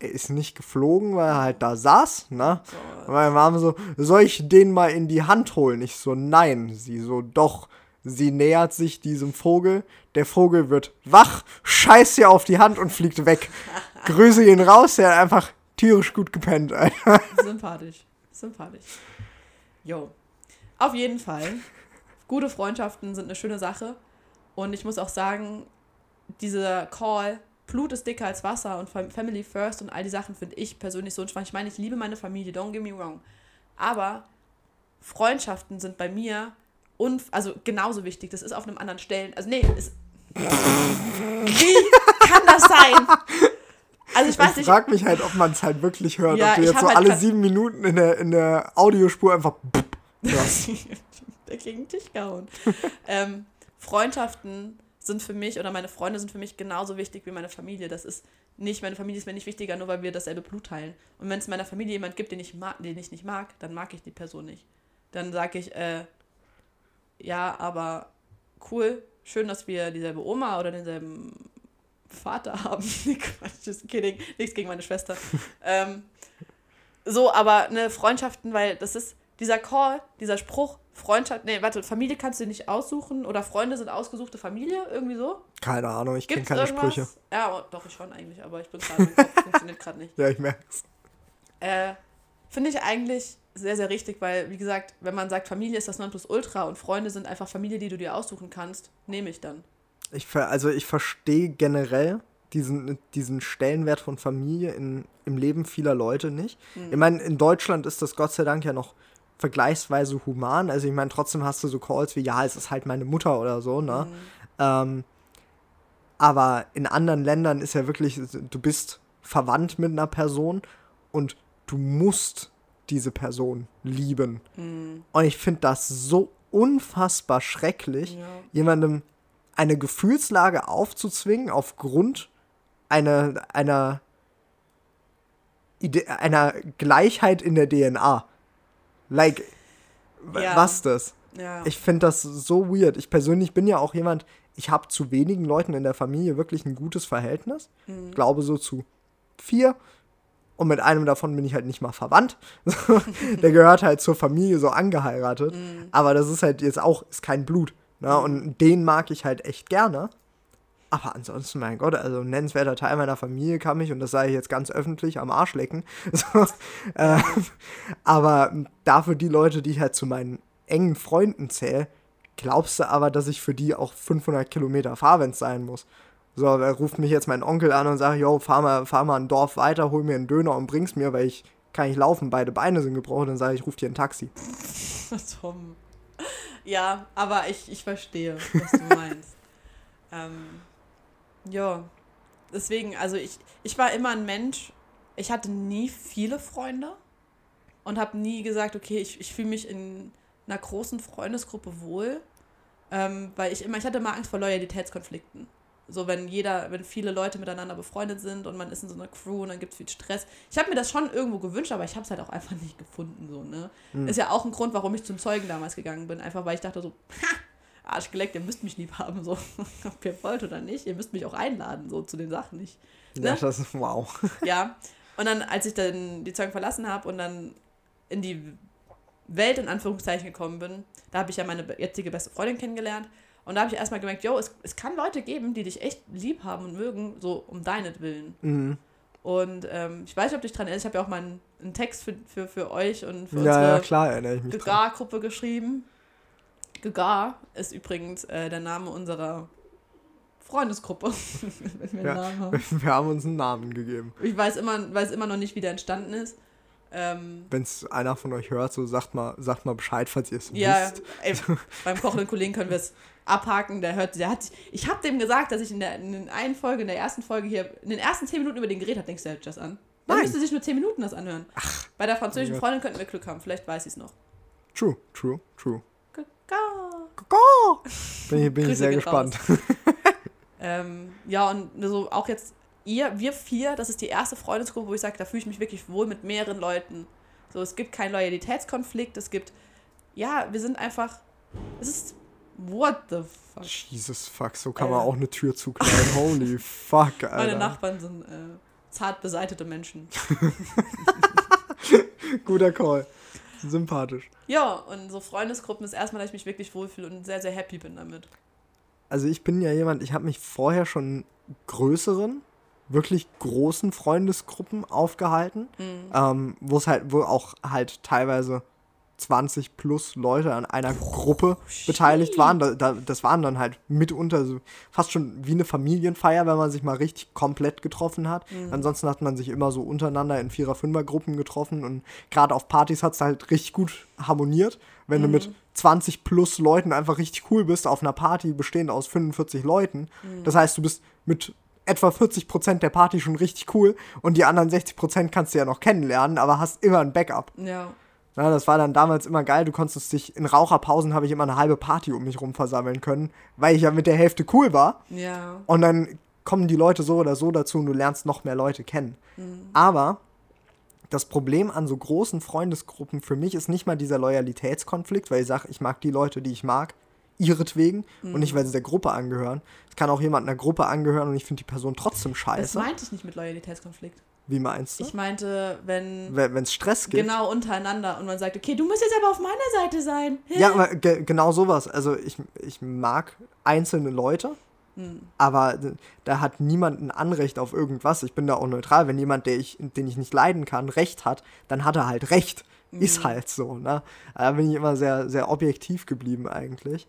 Er ist nicht geflogen, weil er halt da saß, ne? Und meine Mom so, soll ich den mal in die Hand holen? Ich so, nein. Sie so, doch. Sie nähert sich diesem Vogel. Der Vogel wird wach, scheißt ihr auf die Hand und fliegt weg. Grüße ihn raus, der hat einfach tierisch gut gepennt, Alter. Sympathisch. Sympathisch. Jo. Auf jeden Fall. Gute Freundschaften sind eine schöne Sache. Und ich muss auch sagen, dieser Call, Blut ist dicker als Wasser und Fam- Family First und all die Sachen finde ich persönlich so spannend. Ich meine, ich liebe meine Familie, don't get me wrong. Aber Freundschaften sind bei mir und also genauso wichtig. Das ist auf einem anderen Stellen. Also nee, ist. Wie kann das sein? Also ich weiß Ich nicht, frag mich halt, ob man es halt wirklich hört. Ja, ob du ich jetzt so halt alle sieben Minuten in der, in der Audiospur einfach hörst. der gegen den Tisch gehauen. ähm, Freundschaften sind für mich oder meine Freunde sind für mich genauso wichtig wie meine Familie. Das ist nicht, meine Familie ist mir nicht wichtiger, nur weil wir dasselbe Blut teilen. Und wenn es in meiner Familie jemand gibt, den ich, mag, den ich nicht mag, dann mag ich die Person nicht. Dann sage ich, äh, ja, aber cool, schön, dass wir dieselbe Oma oder denselben Vater haben. Quatsch, just kidding. Nichts gegen meine Schwester. ähm, so, aber ne, Freundschaften, weil das ist dieser Call, dieser Spruch, Freundschaft, nee, warte, Familie kannst du nicht aussuchen oder Freunde sind ausgesuchte Familie, irgendwie so. Keine Ahnung, ich kenne keine irgendwas? Sprüche. Ja, oh, doch, ich schon eigentlich, aber ich bin gerade, funktioniert gerade nicht. Ja, ich merk's. Äh, Finde ich eigentlich sehr, sehr richtig, weil, wie gesagt, wenn man sagt, Familie ist das Nonplusultra und Freunde sind einfach Familie, die du dir aussuchen kannst, nehme ich dann. Ich, ver also ich verstehe generell diesen, diesen Stellenwert von Familie in, im Leben vieler Leute nicht. Ich meine, in Deutschland ist das Gott sei Dank ja noch vergleichsweise human. Also ich meine, trotzdem hast du so Calls wie, ja, es ist halt meine Mutter oder so, ne? Ähm, aber in anderen Ländern ist ja wirklich, du bist verwandt mit einer Person und du musst diese Person lieben. Und ich finde das so unfassbar schrecklich, Ja. jemandem eine Gefühlslage aufzuzwingen aufgrund einer, einer, Ide einer Gleichheit in der DNA. Like, Ja. was das? Ja. Ich finde das so weird. Ich persönlich bin ja auch jemand, ich habe zu wenigen Leuten in der Familie wirklich ein gutes Verhältnis. Mhm. Glaube so zu vier. Und mit einem davon bin ich halt nicht mal verwandt. Der gehört halt zur Familie so angeheiratet. Mhm. Aber das ist halt jetzt auch, ist kein Blut. Ne? Und den mag ich halt echt gerne. Aber ansonsten, mein Gott, also ein nennenswerter Teil meiner Familie kann mich, und das sage ich jetzt ganz öffentlich, am Arsch lecken. So, ähm, aber dafür die Leute, die ich halt zu meinen engen Freunden zähle, glaubst du aber, dass ich für die auch 500 Kilometer fahre, wenn es sein muss. So, da ruft mich jetzt mein Onkel an und sagt, yo, fahr mal, fahr mal ein Dorf weiter, hol mir einen Döner und bring's mir, weil ich kann ich laufen, beide Beine sind gebrochen, dann sage ich, ruf dir ein Taxi. Tom. Ja, aber ich, ich verstehe, was du meinst. ähm, ja, deswegen, also ich, ich war immer ein Mensch, ich hatte nie viele Freunde und habe nie gesagt, okay, ich, ich fühle mich in einer großen Freundesgruppe wohl, ähm, weil ich immer, ich hatte immer Angst vor Loyalitätskonflikten. So, wenn jeder, wenn viele Leute miteinander befreundet sind und man ist in so einer Crew und dann gibt es viel Stress. Ich habe mir das schon irgendwo gewünscht, aber ich habe es halt auch einfach nicht gefunden. So, ne? Mhm. Ist ja auch ein Grund, warum ich zum Zeugen damals gegangen bin. Einfach weil ich dachte so, ha, Arschgeleckt, ihr müsst mich lieb haben, so, ob ihr wollt oder nicht. Ihr müsst mich auch einladen, so zu den Sachen nicht. Ne? Ja, das ist wow. Ja. Und dann, als ich dann die Zeugen verlassen habe und dann in die Welt in Anführungszeichen gekommen bin, da habe ich ja meine jetzige beste Freundin kennengelernt. Und da habe ich erstmal gemerkt, yo, es, es kann Leute geben, die dich echt lieb haben und mögen, so um deinetwillen. Mhm. Und ähm, ich weiß nicht, ob du dich dran erinnerst, ich habe ja auch mal einen, einen, Text für, für, für euch und für ja, unsere ja, Gegar-Gruppe geschrieben. Gegar ist übrigens äh, der Name unserer Freundesgruppe. wir, ja, haben. wir haben uns einen Namen gegeben. Ich weiß immer, weiß immer noch nicht, wie der entstanden ist. Ähm, Wenn es einer von euch hört, so sagt mal, sagt mal Bescheid, falls ihr es ja, wisst. Ey, beim kochenden Kollegen können wir es abhaken. Der hört, der hat, ich habe dem gesagt, dass ich in der in der einen Folge, in der ersten Folge hier, in den ersten zehn Minuten über den geredet habe. Denkst du, hört das an? Dann Nein. müsste sich nur zehn Minuten das anhören. Ach. Bei der französischen Freundin könnten wir Glück haben. Vielleicht weiß ich es noch. True, true, true. Kaka. Bin ich, bin ich sehr gespannt. ähm, ja, und so auch jetzt ihr, wir vier, das ist die erste Freundesgruppe, wo ich sage, da fühle ich mich wirklich wohl mit mehreren Leuten. So, es gibt keinen Loyalitätskonflikt, es gibt, ja, wir sind einfach, es ist, what the fuck. Jesus fuck, so kann äh, man auch eine Tür zuknallen, holy fuck, Alter. Meine Nachbarn sind äh, zart beseitete Menschen. Guter Call. Sympathisch. Ja, und so Freundesgruppen ist erstmal, dass ich mich wirklich wohlfühle und sehr, sehr happy bin damit. Also ich bin ja jemand, ich habe mich vorher schon größeren wirklich großen Freundesgruppen aufgehalten, mhm. ähm, wo es halt, wo auch halt teilweise 20 plus Leute an einer Gruppe oh, beteiligt waren. Da, da, das waren dann halt mitunter so fast schon wie eine Familienfeier, wenn man sich mal richtig komplett getroffen hat. Mhm. Ansonsten hat man sich immer so untereinander in Vierer-, Fünfer-Gruppen getroffen und gerade auf Partys hat es halt richtig gut harmoniert. Wenn mhm. du mit 20 plus Leuten einfach richtig cool bist auf einer Party bestehend aus 45 Leuten. Mhm. Das heißt, du bist mit etwa 40% der Party schon richtig cool und die anderen 60% kannst du ja noch kennenlernen, aber hast immer ein Backup. Ja. Ja, das war dann damals immer geil. Du konntest dich in Raucherpausen habe ich immer eine halbe Party um mich rum versammeln können, weil ich ja mit der Hälfte cool war. Ja. Und dann kommen die Leute so oder so dazu und du lernst noch mehr Leute kennen. Mhm. Aber das Problem an so großen Freundesgruppen für mich ist nicht mal dieser Loyalitätskonflikt, weil ich sage, ich mag die Leute, die ich mag ihretwegen mhm. und nicht, weil sie der Gruppe angehören. Es kann auch jemand einer Gruppe angehören und ich finde die Person trotzdem scheiße. Das meinte ich nicht mit Loyalitätskonflikt. Wie meinst du? Ich meinte, wenn. Wenn es Stress gibt. Genau, untereinander. Und man sagt, okay, du musst jetzt aber auf meiner Seite sein. Ja, aber ge genau sowas. Also ich, ich mag einzelne Leute, hm. aber da hat niemand ein Anrecht auf irgendwas. Ich bin da auch neutral. Wenn jemand, der ich, den ich nicht leiden kann, Recht hat, dann hat er halt Recht. Hm. Ist halt so, ne? Da bin ich immer sehr, sehr objektiv geblieben eigentlich.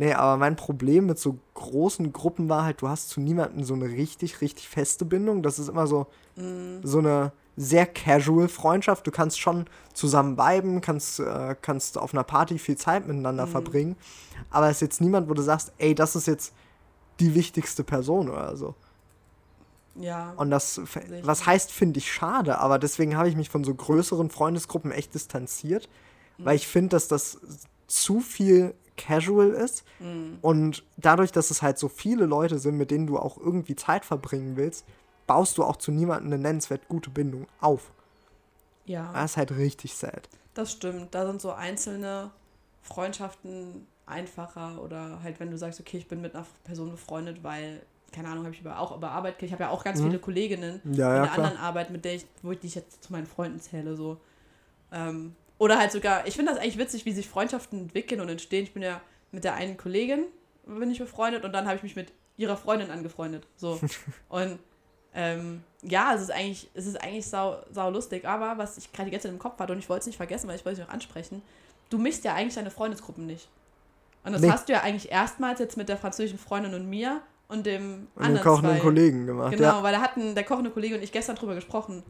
Nee, aber mein Problem mit so großen Gruppen war halt, du hast zu niemandem so eine richtig, richtig feste Bindung. Das ist immer so, mm. so eine sehr casual Freundschaft. Du kannst schon zusammen viben, kannst, äh, kannst auf einer Party viel Zeit miteinander mm. verbringen. Aber es ist jetzt niemand, wo du sagst, ey, das ist jetzt die wichtigste Person oder so. Ja. Und das, was heißt, finde ich schade, aber deswegen habe ich mich von so größeren Freundesgruppen echt distanziert, mhm. weil ich finde, dass das zu viel casual ist. Mhm. Und dadurch, dass es halt so viele Leute sind, mit denen du auch irgendwie Zeit verbringen willst, baust du auch zu niemandem eine nennenswert gute Bindung auf. Ja. Das ist halt richtig sad. Das stimmt. Da sind so einzelne Freundschaften einfacher oder halt, wenn du sagst, okay, ich bin mit einer Person befreundet, weil, keine Ahnung, habe ich über, auch über Arbeit, ich habe ja auch ganz mhm. viele Kolleginnen ja, in der anderen Arbeit, mit der ich, wo ich, die ich jetzt zu meinen Freunden zähle, so. Ähm, oder halt sogar, ich finde das eigentlich witzig, wie sich Freundschaften entwickeln und entstehen. Ich bin ja mit der einen Kollegin bin ich befreundet und dann habe ich mich mit ihrer Freundin angefreundet. So. und ähm, ja, es ist eigentlich, es ist eigentlich sau, sau lustig, aber was ich gerade ganze Zeit im Kopf hatte und ich wollte es nicht vergessen, weil ich wollte es noch ansprechen, du mischst ja eigentlich deine Freundesgruppen nicht. Und das nee. hast du ja eigentlich erstmals jetzt mit der französischen Freundin und mir und dem und anderen dem kochenden zwei. Kollegen gemacht. Genau, ja. weil da hatten der kochende Kollege und ich gestern drüber gesprochen.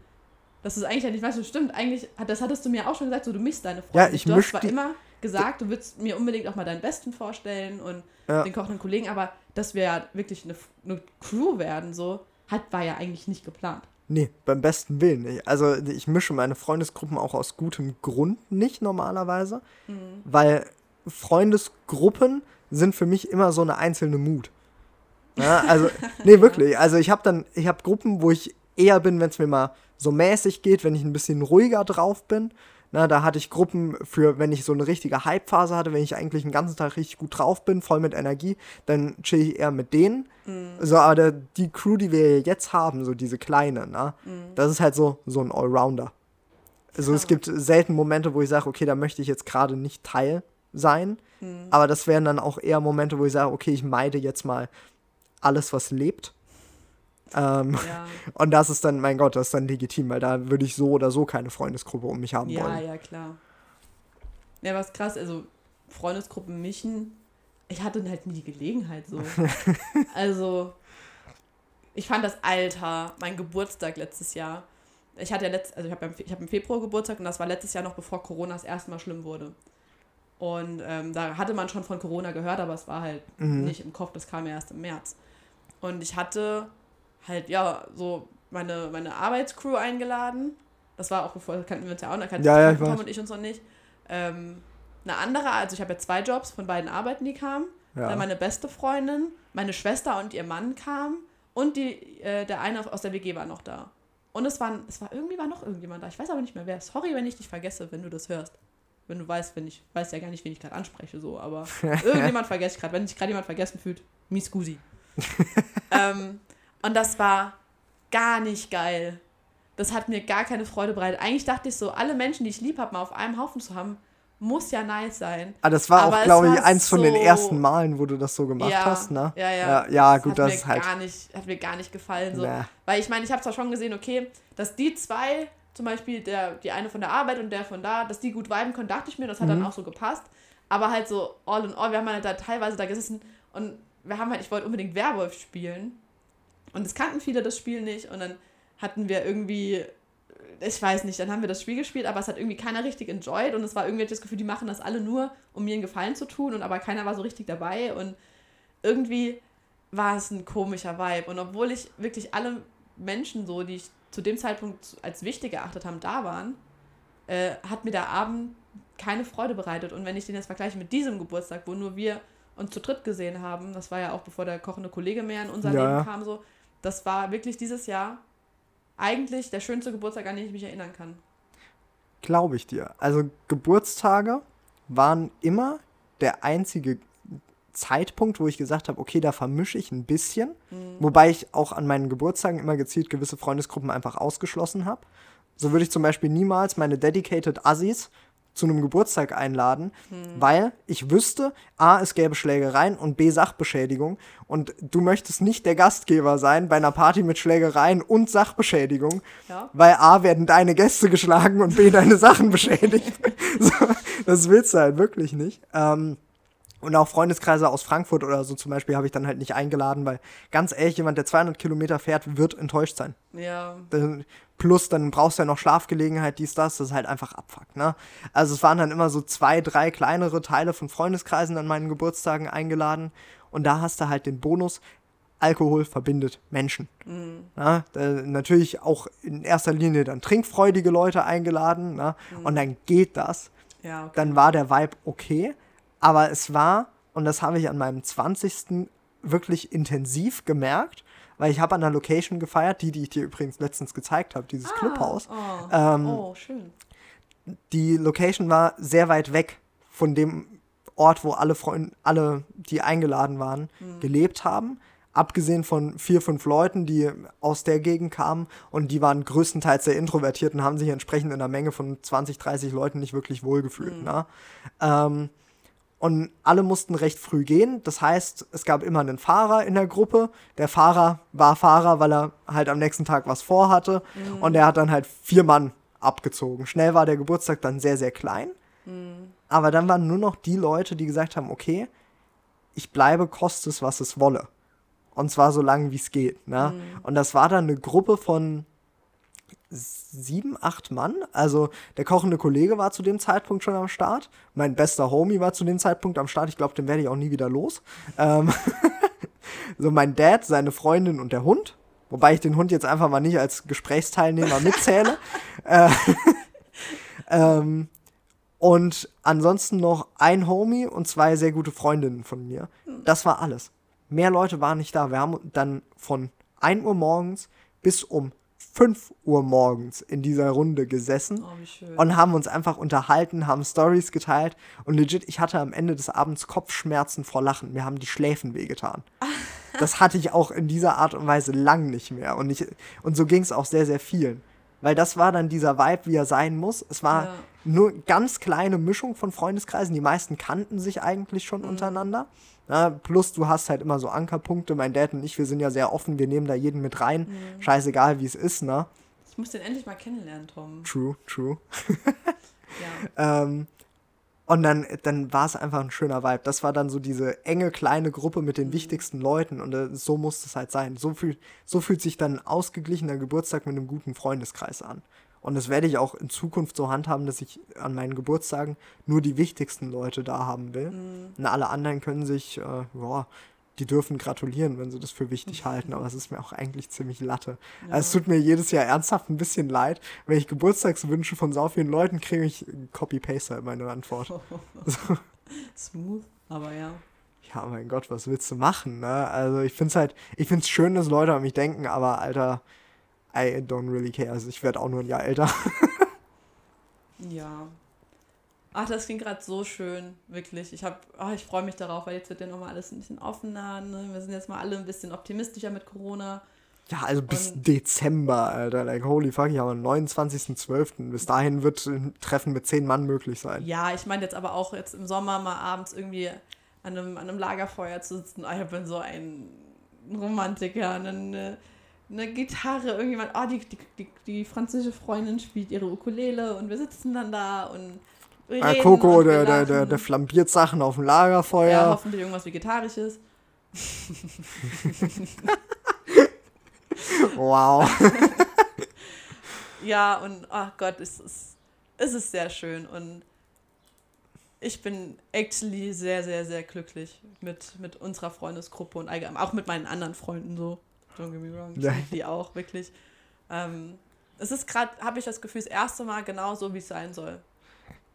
Dass du es eigentlich ja nicht weißt. Und stimmt, eigentlich, das hattest du mir auch schon gesagt, so du mischst deine Freunde. Ja, ich du hast zwar immer gesagt, du würdest mir unbedingt auch mal deinen Besten vorstellen und Ja. den kochenden Kollegen, aber dass wir ja wirklich eine, eine Crew werden, so, hat, war ja eigentlich nicht geplant. Nee, beim besten Willen nicht. Also ich mische meine Freundesgruppen auch aus gutem Grund nicht normalerweise, weil Freundesgruppen sind für mich immer so eine einzelne Mut. Ja, also, nee, wirklich. Also ich habe dann, ich habe Gruppen, wo ich eher bin, wenn es mir mal so mäßig geht, wenn ich ein bisschen ruhiger drauf bin. Na, da hatte ich Gruppen für, wenn ich so eine richtige Hype-Phase hatte, wenn ich eigentlich den ganzen Tag richtig gut drauf bin, voll mit Energie, dann chill ich eher mit denen. So, aber der, die Crew, die wir jetzt haben, so diese kleine, na, das ist halt so, so ein Allrounder. Also es Ah. gibt selten Momente, wo ich sage, okay, da möchte ich jetzt gerade nicht Teil sein. Aber das wären dann auch eher Momente, wo ich sage, okay, ich meide jetzt mal alles, was lebt. Ähm, Ja, und das ist dann, mein Gott, das ist dann legitim, weil da würde ich so oder so keine Freundesgruppe um mich haben ja, wollen. ja, klar. Ja, was krass, also Freundesgruppen mischen, ich hatte halt nie die Gelegenheit so. also, ich fand das Alter, mein Geburtstag letztes Jahr. Ich hatte ja letzt, also ich habe ich hab im Februar Geburtstag und das war letztes Jahr noch bevor Corona das erste Mal schlimm wurde. Und ähm, da hatte man schon von Corona gehört, aber es war halt Mhm. nicht im Kopf, das kam ja erst im März. Und ich hatte halt, ja, so meine, meine Arbeitscrew eingeladen. Das war auch bevor, das kannten wir uns ja auch, da kannten Ja, ja, ich Tom und ich uns noch nicht. Ähm, eine andere, also ich habe ja zwei Jobs von beiden Arbeiten, die kamen. Ja. Dann meine beste Freundin, meine Schwester und ihr Mann kamen und die, äh, der eine aus der WG war noch da. Und es, waren, es war irgendwie war noch irgendjemand da. Ich weiß aber nicht mehr wer. Sorry, wenn ich dich vergesse, wenn du das hörst. Wenn du weißt, wenn ich weiß ja gar nicht, wen ich gerade anspreche, so, aber irgendjemand vergesse ich gerade. Wenn sich gerade jemand vergessen fühlt, mi scusi. ähm, und das war gar nicht geil. Das hat mir gar keine Freude bereitet. Eigentlich dachte ich so, alle Menschen, die ich lieb habe, mal auf einem Haufen zu haben, muss ja nice sein. Ah, das war Aber auch, glaube ich, eins von den so- ersten Malen, wo du das so gemacht ja, hast, ne? Ja, ja. Ja, ja, gut, hat das mir ist halt. Gar nicht, hat mir gar nicht gefallen. So. Weil ich meine, ich habe zwar schon gesehen, okay, dass die zwei, zum Beispiel der, die eine von der Arbeit und der von da, dass die gut viben können, dachte ich mir, das hat Mhm. dann auch so gepasst. Aber halt so all in all, wir haben halt da teilweise da gesessen und wir haben halt, ich wollte unbedingt Werwolf spielen. Und es kannten viele das Spiel nicht und dann hatten wir irgendwie, ich weiß nicht, dann haben wir das Spiel gespielt, aber es hat irgendwie keiner richtig enjoyed und es war irgendwie das Gefühl, die machen das alle nur, um mir einen Gefallen zu tun und aber keiner war so richtig dabei und irgendwie war es ein komischer Vibe. Und obwohl ich wirklich alle Menschen so, die ich zu dem Zeitpunkt als wichtig erachtet haben, da waren, äh, hat mir der Abend keine Freude bereitet. Und wenn ich den jetzt vergleiche mit diesem Geburtstag, wo nur wir uns zu dritt gesehen haben, das war ja auch bevor der kochende Kollege mehr in unser Ja. Leben kam, so, das war wirklich dieses Jahr eigentlich der schönste Geburtstag, an den ich mich erinnern kann. Glaube ich dir. Also Geburtstage waren immer der einzige Zeitpunkt, wo ich gesagt habe, okay, da vermische ich ein bisschen. Wobei ich auch an meinen Geburtstagen immer gezielt gewisse Freundesgruppen einfach ausgeschlossen habe. So würde ich zum Beispiel niemals meine Dedicated Assis zu einem Geburtstag einladen, weil ich wüsste, A, es gäbe Schlägereien und B, Sachbeschädigung. Und du möchtest nicht der Gastgeber sein bei einer Party mit Schlägereien und Sachbeschädigung, Ja. weil A, werden deine Gäste geschlagen und B, deine Sachen beschädigt. so, das willst du halt wirklich nicht. Ähm, und auch Freundeskreise aus Frankfurt oder so zum Beispiel habe ich dann halt nicht eingeladen, weil ganz ehrlich, jemand, der 200 Kilometer fährt, wird enttäuscht sein. Ja, Dann- Plus, dann brauchst du ja noch Schlafgelegenheit, dies, das, das ist halt einfach Abfuck, ne? Also es waren dann immer so zwei, drei kleinere Teile von Freundeskreisen an meinen Geburtstagen eingeladen und da hast du halt den Bonus, Alkohol verbindet Menschen. Ja, da, natürlich auch in erster Linie dann trinkfreudige Leute eingeladen, ne? und dann geht das. ja, okay. Dann war der Vibe okay, aber es war, und das habe ich an meinem 20. wirklich intensiv gemerkt, weil ich habe an einer Location gefeiert, die, die ich dir übrigens letztens gezeigt habe, dieses Clubhaus. Oh, Ähm, oh, schön. Die Location war sehr weit weg von dem Ort, wo alle Freunde, alle, die eingeladen waren, gelebt haben. Abgesehen von vier, fünf Leuten, die aus der Gegend kamen und die waren größtenteils sehr introvertiert und haben sich entsprechend in einer Menge von 20, 30 Leuten nicht wirklich wohlgefühlt. Ne? Ähm, und alle mussten recht früh gehen. Das heißt, es gab immer einen Fahrer in der Gruppe. Der Fahrer war Fahrer, weil er halt am nächsten Tag was vorhatte. Und der hat dann halt vier Mann abgezogen. Schnell war der Geburtstag dann sehr, sehr klein. Aber dann waren nur noch die Leute, die gesagt haben, okay, ich bleibe, koste es, was es wolle. Und zwar so lange, wie es geht. Ne? Und das war dann eine Gruppe von sieben, acht Mann. Also der kochende Kollege war zu dem Zeitpunkt schon am Start. Mein bester Homie war zu dem Zeitpunkt am Start. Ich glaube, den werde ich auch nie wieder los. Ähm so mein Dad, seine Freundin und der Hund. Wobei ich den Hund jetzt einfach mal nicht als Gesprächsteilnehmer mitzähle. äh, ähm, und ansonsten noch ein Homie und zwei sehr gute Freundinnen von mir. Das war alles. Mehr Leute waren nicht da. Wir haben dann von 1 Uhr morgens bis um 5 Uhr morgens in dieser Runde gesessen Oh, und haben uns einfach unterhalten, haben Stories geteilt und legit, ich hatte am Ende des Abends Kopfschmerzen vor Lachen. Mir haben die Schläfen wehgetan. Das hatte ich auch in dieser Art und Weise lang nicht mehr. Und, ich, und so ging es auch sehr, sehr vielen. Weil das war dann dieser Vibe, wie er sein muss. Es war Ja. nur ganz kleine Mischung von Freundeskreisen. Die meisten kannten sich eigentlich schon untereinander. Ja, plus du hast halt immer so Ankerpunkte. Mein Dad und ich, wir sind ja sehr offen. Wir nehmen da jeden mit rein. Scheißegal, wie es ist, ne? Ich muss den endlich mal kennenlernen, Tom. True, true. Ja. Ähm, und dann, dann war es einfach ein schöner Vibe. Das war dann so diese enge kleine Gruppe mit den wichtigsten Leuten und äh, so muss es halt sein. So, fühl, so fühlt sich dann ein ausgeglichener Geburtstag mit einem guten Freundeskreis an. Und das werde ich auch in Zukunft so handhaben, dass ich an meinen Geburtstagen nur die wichtigsten Leute da haben will. Und alle anderen können sich, äh, ja, die dürfen gratulieren, wenn sie das für wichtig halten, aber es ist mir auch eigentlich ziemlich Latte. Also es tut mir jedes Jahr ernsthaft ein bisschen leid, wenn ich Geburtstagswünsche von so vielen Leuten kriege, ich Copy-Paste halt meine Antwort. So. Smooth, aber ja. Ja, mein Gott, was willst du machen, ne? Also ich find's halt, ich find's schön, dass Leute an mich denken, aber Alter, I don't really care. Also ich werde auch nur ein Jahr älter. Ja. Ach, das klingt gerade so schön, wirklich. Ich hab, oh, ich freue mich darauf, weil jetzt wird ja nochmal alles ein bisschen offener. Ne? Wir sind jetzt mal alle ein bisschen optimistischer mit Corona. Ja, also bis Und- Dezember, Alter. Like, holy fuck, ich habe am 29.12. Bis dahin wird ein Treffen mit zehn Mann möglich sein. Ja, ich meine jetzt aber auch jetzt im Sommer mal abends irgendwie an einem, an einem Lagerfeuer zu sitzen. Ah, Ich bin so ein Romantiker, eine, eine Gitarre, irgendjemand, oh, die, die, die, die französische Freundin spielt ihre Ukulele und wir sitzen dann da und Ah, reden Coco, und der, der, der, der flambiert Sachen auf dem Ja, Lagerfeuer. hoffentlich irgendwas Vegetarisches. wow. Ja, und ach Gott, es ist, es ist sehr schön und ich bin actually sehr, sehr, sehr glücklich mit, mit unserer Freundesgruppe und allgemein, auch mit meinen anderen Freunden so. Don't get me wrong, ich liebe die auch, wirklich. Ähm, es ist gerade, habe ich das Gefühl, das erste Mal genau so, wie es sein soll.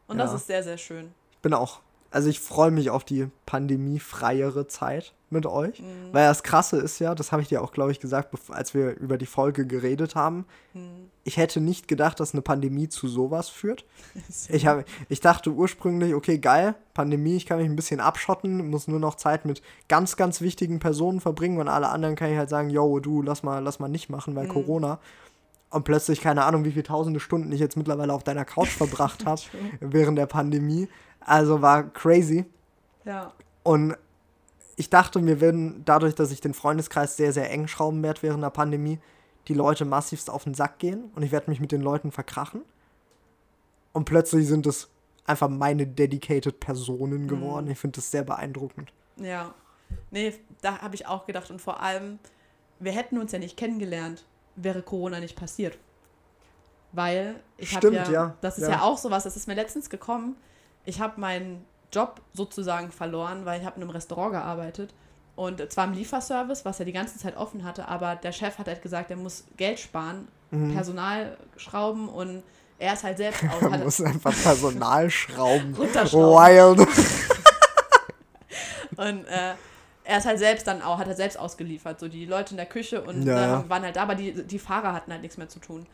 Und das Ja. ist sehr, sehr schön. Ich bin auch, also ich freue mich auf die pandemiefreiere Zeit mit euch. Mhm. Weil das Krasse ist ja, das habe ich dir auch, glaube ich, gesagt, als wir über die Folge geredet haben. Mhm. Ich hätte nicht gedacht, dass eine Pandemie zu sowas führt. Ich, hab, ich dachte ursprünglich, okay, geil, Pandemie, ich kann mich ein bisschen abschotten, muss nur noch Zeit mit ganz, ganz wichtigen Personen verbringen und alle anderen kann ich halt sagen, yo, du, lass mal, lass mal nicht machen, weil Mhm. Corona. Und plötzlich, keine Ahnung, wie viele tausende Stunden ich jetzt mittlerweile auf deiner Couch verbracht habe während der Pandemie. Also war crazy. Ja, Und ich dachte, wir würden dadurch, dass ich den Freundeskreis sehr, sehr eng schrauben werde während der Pandemie, die Leute massivst auf den Sack gehen und ich werde mich mit den Leuten verkrachen. Und plötzlich sind es einfach meine dedicated Personen geworden. Ich finde das sehr beeindruckend. ja. Nee, da habe ich auch gedacht und vor allem, wir hätten uns ja nicht kennengelernt, wäre Corona nicht passiert. Weil ich habe ja, ja, das ist ja. ja. auch sowas, das ist mir letztens gekommen. Ich habe meinen Job sozusagen verloren, weil ich habe in einem Restaurant gearbeitet und zwar im Lieferservice, was er die ganze Zeit offen hatte, aber der Chef hat halt gesagt, er muss Geld sparen, Mhm. Personal schrauben und er ist halt selbst aus, hat, muss einfach Personal schrauben. Runterschrauben. Wild. Und äh, er ist halt selbst dann auch, hat er selbst ausgeliefert, so die Leute in der Küche und Ja, ja. waren halt da, aber die, die Fahrer hatten halt nichts mehr zu tun.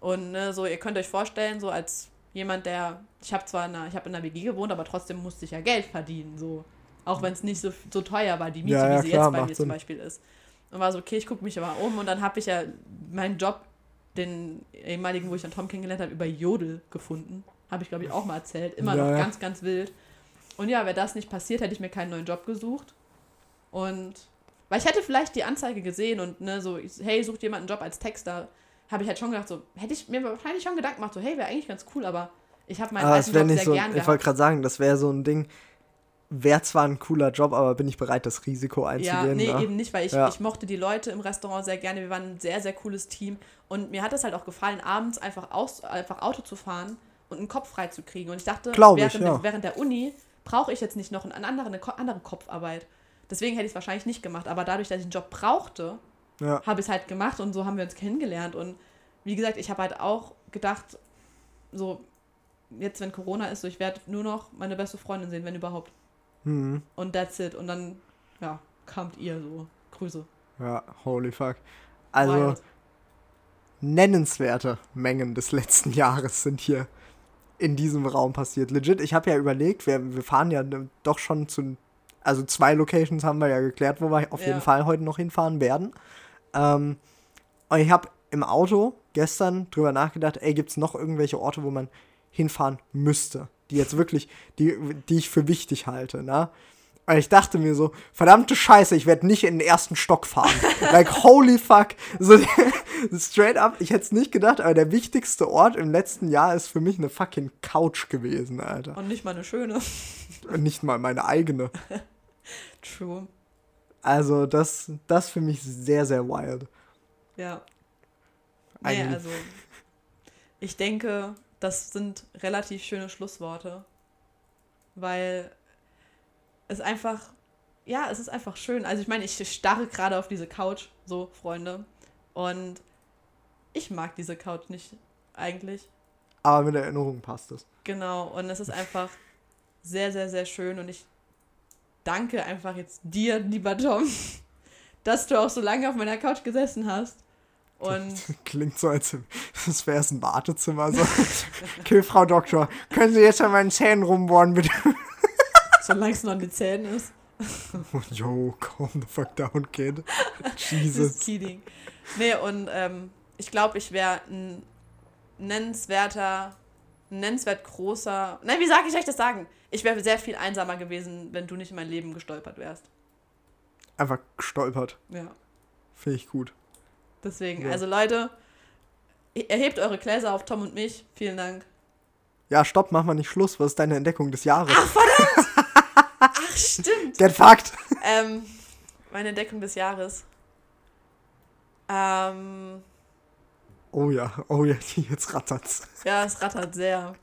Und ne, so, ihr könnt euch vorstellen, so als jemand, der, ich habe zwar in einer, ich habe in einer WG gewohnt, aber trotzdem musste ich ja Geld verdienen, so. Auch wenn es nicht so, so teuer war, die Miete, Ja, ja, wie sie klar, jetzt bei mir Sinn. zum Beispiel ist. Und war so, okay, ich gucke mich aber um und dann habe ich ja meinen Job, den ehemaligen, wo ich dann Tom kennengelernt habe, über Jodel gefunden. Habe ich, glaube ich, auch mal erzählt. Immer Ja, noch ganz, ganz wild. Und ja, wäre das nicht passiert, hätte ich mir keinen neuen Job gesucht. Und weil ich hätte vielleicht die Anzeige gesehen und ne, so, hey, sucht jemand einen Job als Texter, habe ich halt schon gedacht, so, hätte ich mir wahrscheinlich schon Gedanken gemacht, so, hey, wäre eigentlich ganz cool, aber ich habe meinen Aber alten Job nicht so, gern ich wollte gerade sagen, das wäre so ein Ding, wäre zwar ein cooler Job, aber bin ich bereit, das Risiko einzugehen? Ja, nee, ne? eben nicht, weil ich, Ja. ich mochte die Leute im Restaurant sehr gerne. Wir waren ein sehr, sehr cooles Team. Und mir hat es halt auch gefallen, abends einfach, aus, einfach Auto zu fahren und einen Kopf frei zu kriegen. Und ich dachte, Glaub ich, während, ja. während der Uni brauche ich jetzt nicht noch einen anderen, eine andere Kopfarbeit. Deswegen hätte ich es wahrscheinlich nicht gemacht. Aber dadurch, dass ich einen Job brauchte, Ja. habe ich es halt gemacht und so haben wir uns kennengelernt. Und wie gesagt, ich habe halt auch gedacht, so jetzt, wenn Corona ist, so ich werde nur noch meine beste Freundin sehen, wenn überhaupt. Hm. Und that's it. Und dann, ja, kamt ihr so. Grüße. Ja, holy fuck. Also, Wild. nennenswerte Mengen des letzten Jahres sind hier in diesem Raum passiert. Legit, ich habe ja überlegt, wir, wir fahren ja doch schon zu, also zwei Locations haben wir ja geklärt, wo wir auf Ja. jeden Fall heute noch hinfahren werden. Ähm, und ich habe im Auto gestern drüber nachgedacht, ey, gibt es noch irgendwelche Orte, wo man hinfahren müsste, die jetzt wirklich, die, die ich für wichtig halte, ne? Und ich dachte mir so, verdammte Scheiße, ich werde nicht in den ersten Stock fahren. like, holy fuck. So, straight up, ich hätte es nicht gedacht, aber der wichtigste Ort im letzten Jahr ist für mich eine fucking Couch gewesen, Alter. Und nicht mal eine schöne. Und nicht mal meine eigene. True. Also, das, das für mich sehr, sehr wild. Ja. Nee, also ich denke, das sind relativ schöne Schlussworte, weil es einfach, ja, es ist einfach schön. Also ich meine, ich starre gerade auf diese Couch, so Freunde, und ich mag diese Couch nicht eigentlich. Aber mit Erinnerung passt es. Genau, und es ist einfach sehr, sehr, sehr schön und ich danke einfach jetzt dir, lieber Tom, dass du auch so lange auf meiner Couch gesessen hast. Und Klingt so, als das wäre es ein Wartezimmer. So. okay, Frau Doktor, können Sie jetzt an meinen Zähnen rumbohren, bitte? solange es noch an den Zähnen ist, Yo, calm the fuck down, kid. just Jesus. kidding. Nee, und ähm, ich glaube, ich wäre ein nennenswerter, nennenswert großer. Nein, wie sage ich euch das sagen? Ich wäre sehr viel einsamer gewesen, wenn du nicht in mein Leben gestolpert wärst. Einfach gestolpert. Ja. Finde ich gut. Deswegen, Ja. also Leute, erhebt eure Gläser auf Tom und mich. Vielen Dank. Ja, stopp, mach mal nicht Schluss. Was ist deine Entdeckung des Jahres? Ach, stimmt. Get fucked. ähm, meine Entdeckung des Jahres. Ähm, Oh ja, oh ja, jetzt rattert's. ja, es rattert sehr.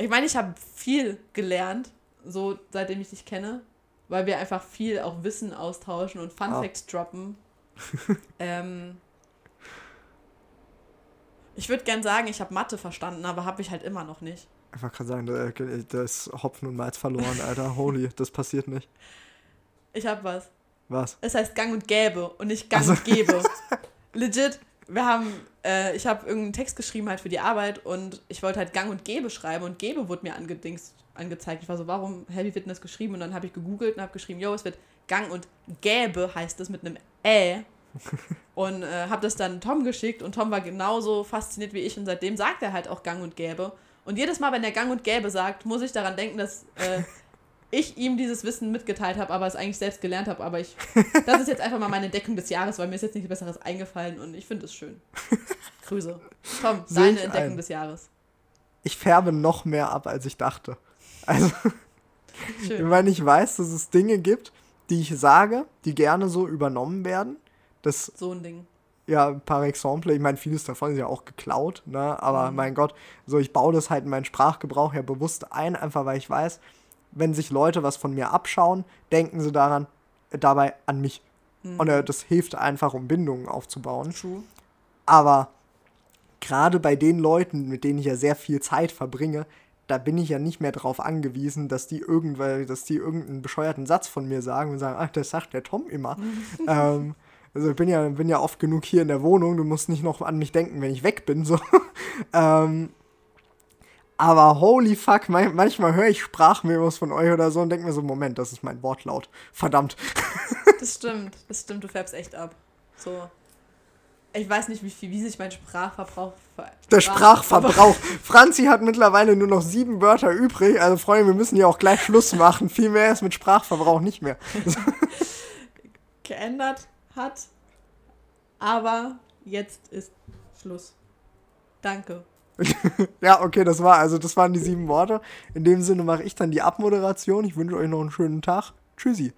Ich meine, ich habe viel gelernt, so seitdem ich dich kenne, weil wir einfach viel auch Wissen austauschen und Fun. Facts droppen. ähm, ich würde gern sagen, ich habe Mathe verstanden, aber habe ich halt immer noch nicht. Einfach gerade sagen, da, ist Hopfen und Malz verloren, Alter. Holy, das passiert nicht. Ich habe was. Was? Es heißt Gang und Gäbe und nicht Gang Ach so. und Gebe. Legit, wir haben, äh, ich habe irgendeinen Text geschrieben halt für die Arbeit und ich wollte halt Gang und Gebe schreiben und Gebe wurde mir angedingst, angezeigt. Ich war so, warum, hä, wie wird denn das geschrieben? Und dann habe ich gegoogelt und habe geschrieben, yo, es wird Gang und Gäbe heißt es mit einem Ä. Und äh, habe das dann Tom geschickt und Tom war genauso fasziniert wie ich und seitdem sagt er halt auch Gang und Gäbe. Und jedes Mal, wenn er Gang und Gäbe sagt, muss ich daran denken, dass äh, ich ihm dieses Wissen mitgeteilt habe, aber es eigentlich selbst gelernt habe. Aber ich, das ist jetzt einfach mal meine Entdeckung des Jahres, weil mir ist jetzt nichts Besseres eingefallen und ich finde es schön. Grüße. Tom, Sehe deine ich Entdeckung ein. des Jahres. Ich färbe noch mehr ab, als ich dachte. Also, Schön. wenn ich weiß, dass es Dinge gibt, die ich sage, die gerne so übernommen werden. Das So ein Ding. ja, par exemple, ich meine, vieles davon ist ja auch geklaut, ne? Aber Mhm. mein Gott, so ich baue das halt in meinen Sprachgebrauch ja bewusst ein, einfach weil ich weiß, wenn sich Leute was von mir abschauen, denken sie daran, äh, dabei an mich. Und äh, das hilft einfach, um Bindungen aufzubauen. True. Aber gerade bei den Leuten, mit denen ich ja sehr viel Zeit verbringe, da bin ich ja nicht mehr darauf angewiesen, dass die irgendwann, dass die irgendeinen bescheuerten Satz von mir sagen und sagen, ach, das sagt der Tom immer. ähm, also ich bin ja, bin ja oft genug hier in der Wohnung, du musst nicht noch an mich denken, wenn ich weg bin. So. ähm, aber holy fuck, man, manchmal höre ich Sprachmemos von euch oder so und denke mir so, Moment, das ist mein Wortlaut. Verdammt. Das stimmt. Das stimmt, du färbst echt ab. So. Ich weiß nicht, wie viel, wie sich mein Sprachverbrauch ver Der Sprachverbrauch. Franzi hat mittlerweile nur noch sieben Wörter übrig. Also Freunde, wir müssen hier auch gleich Schluss machen. Viel mehr ist mit Sprachverbrauch nicht mehr. geändert hat. Aber jetzt ist Schluss. Danke. ja, okay, das war, also das waren die sieben Worte. In dem Sinne mache ich dann die Abmoderation. Ich wünsche euch noch einen schönen Tag. Tschüssi.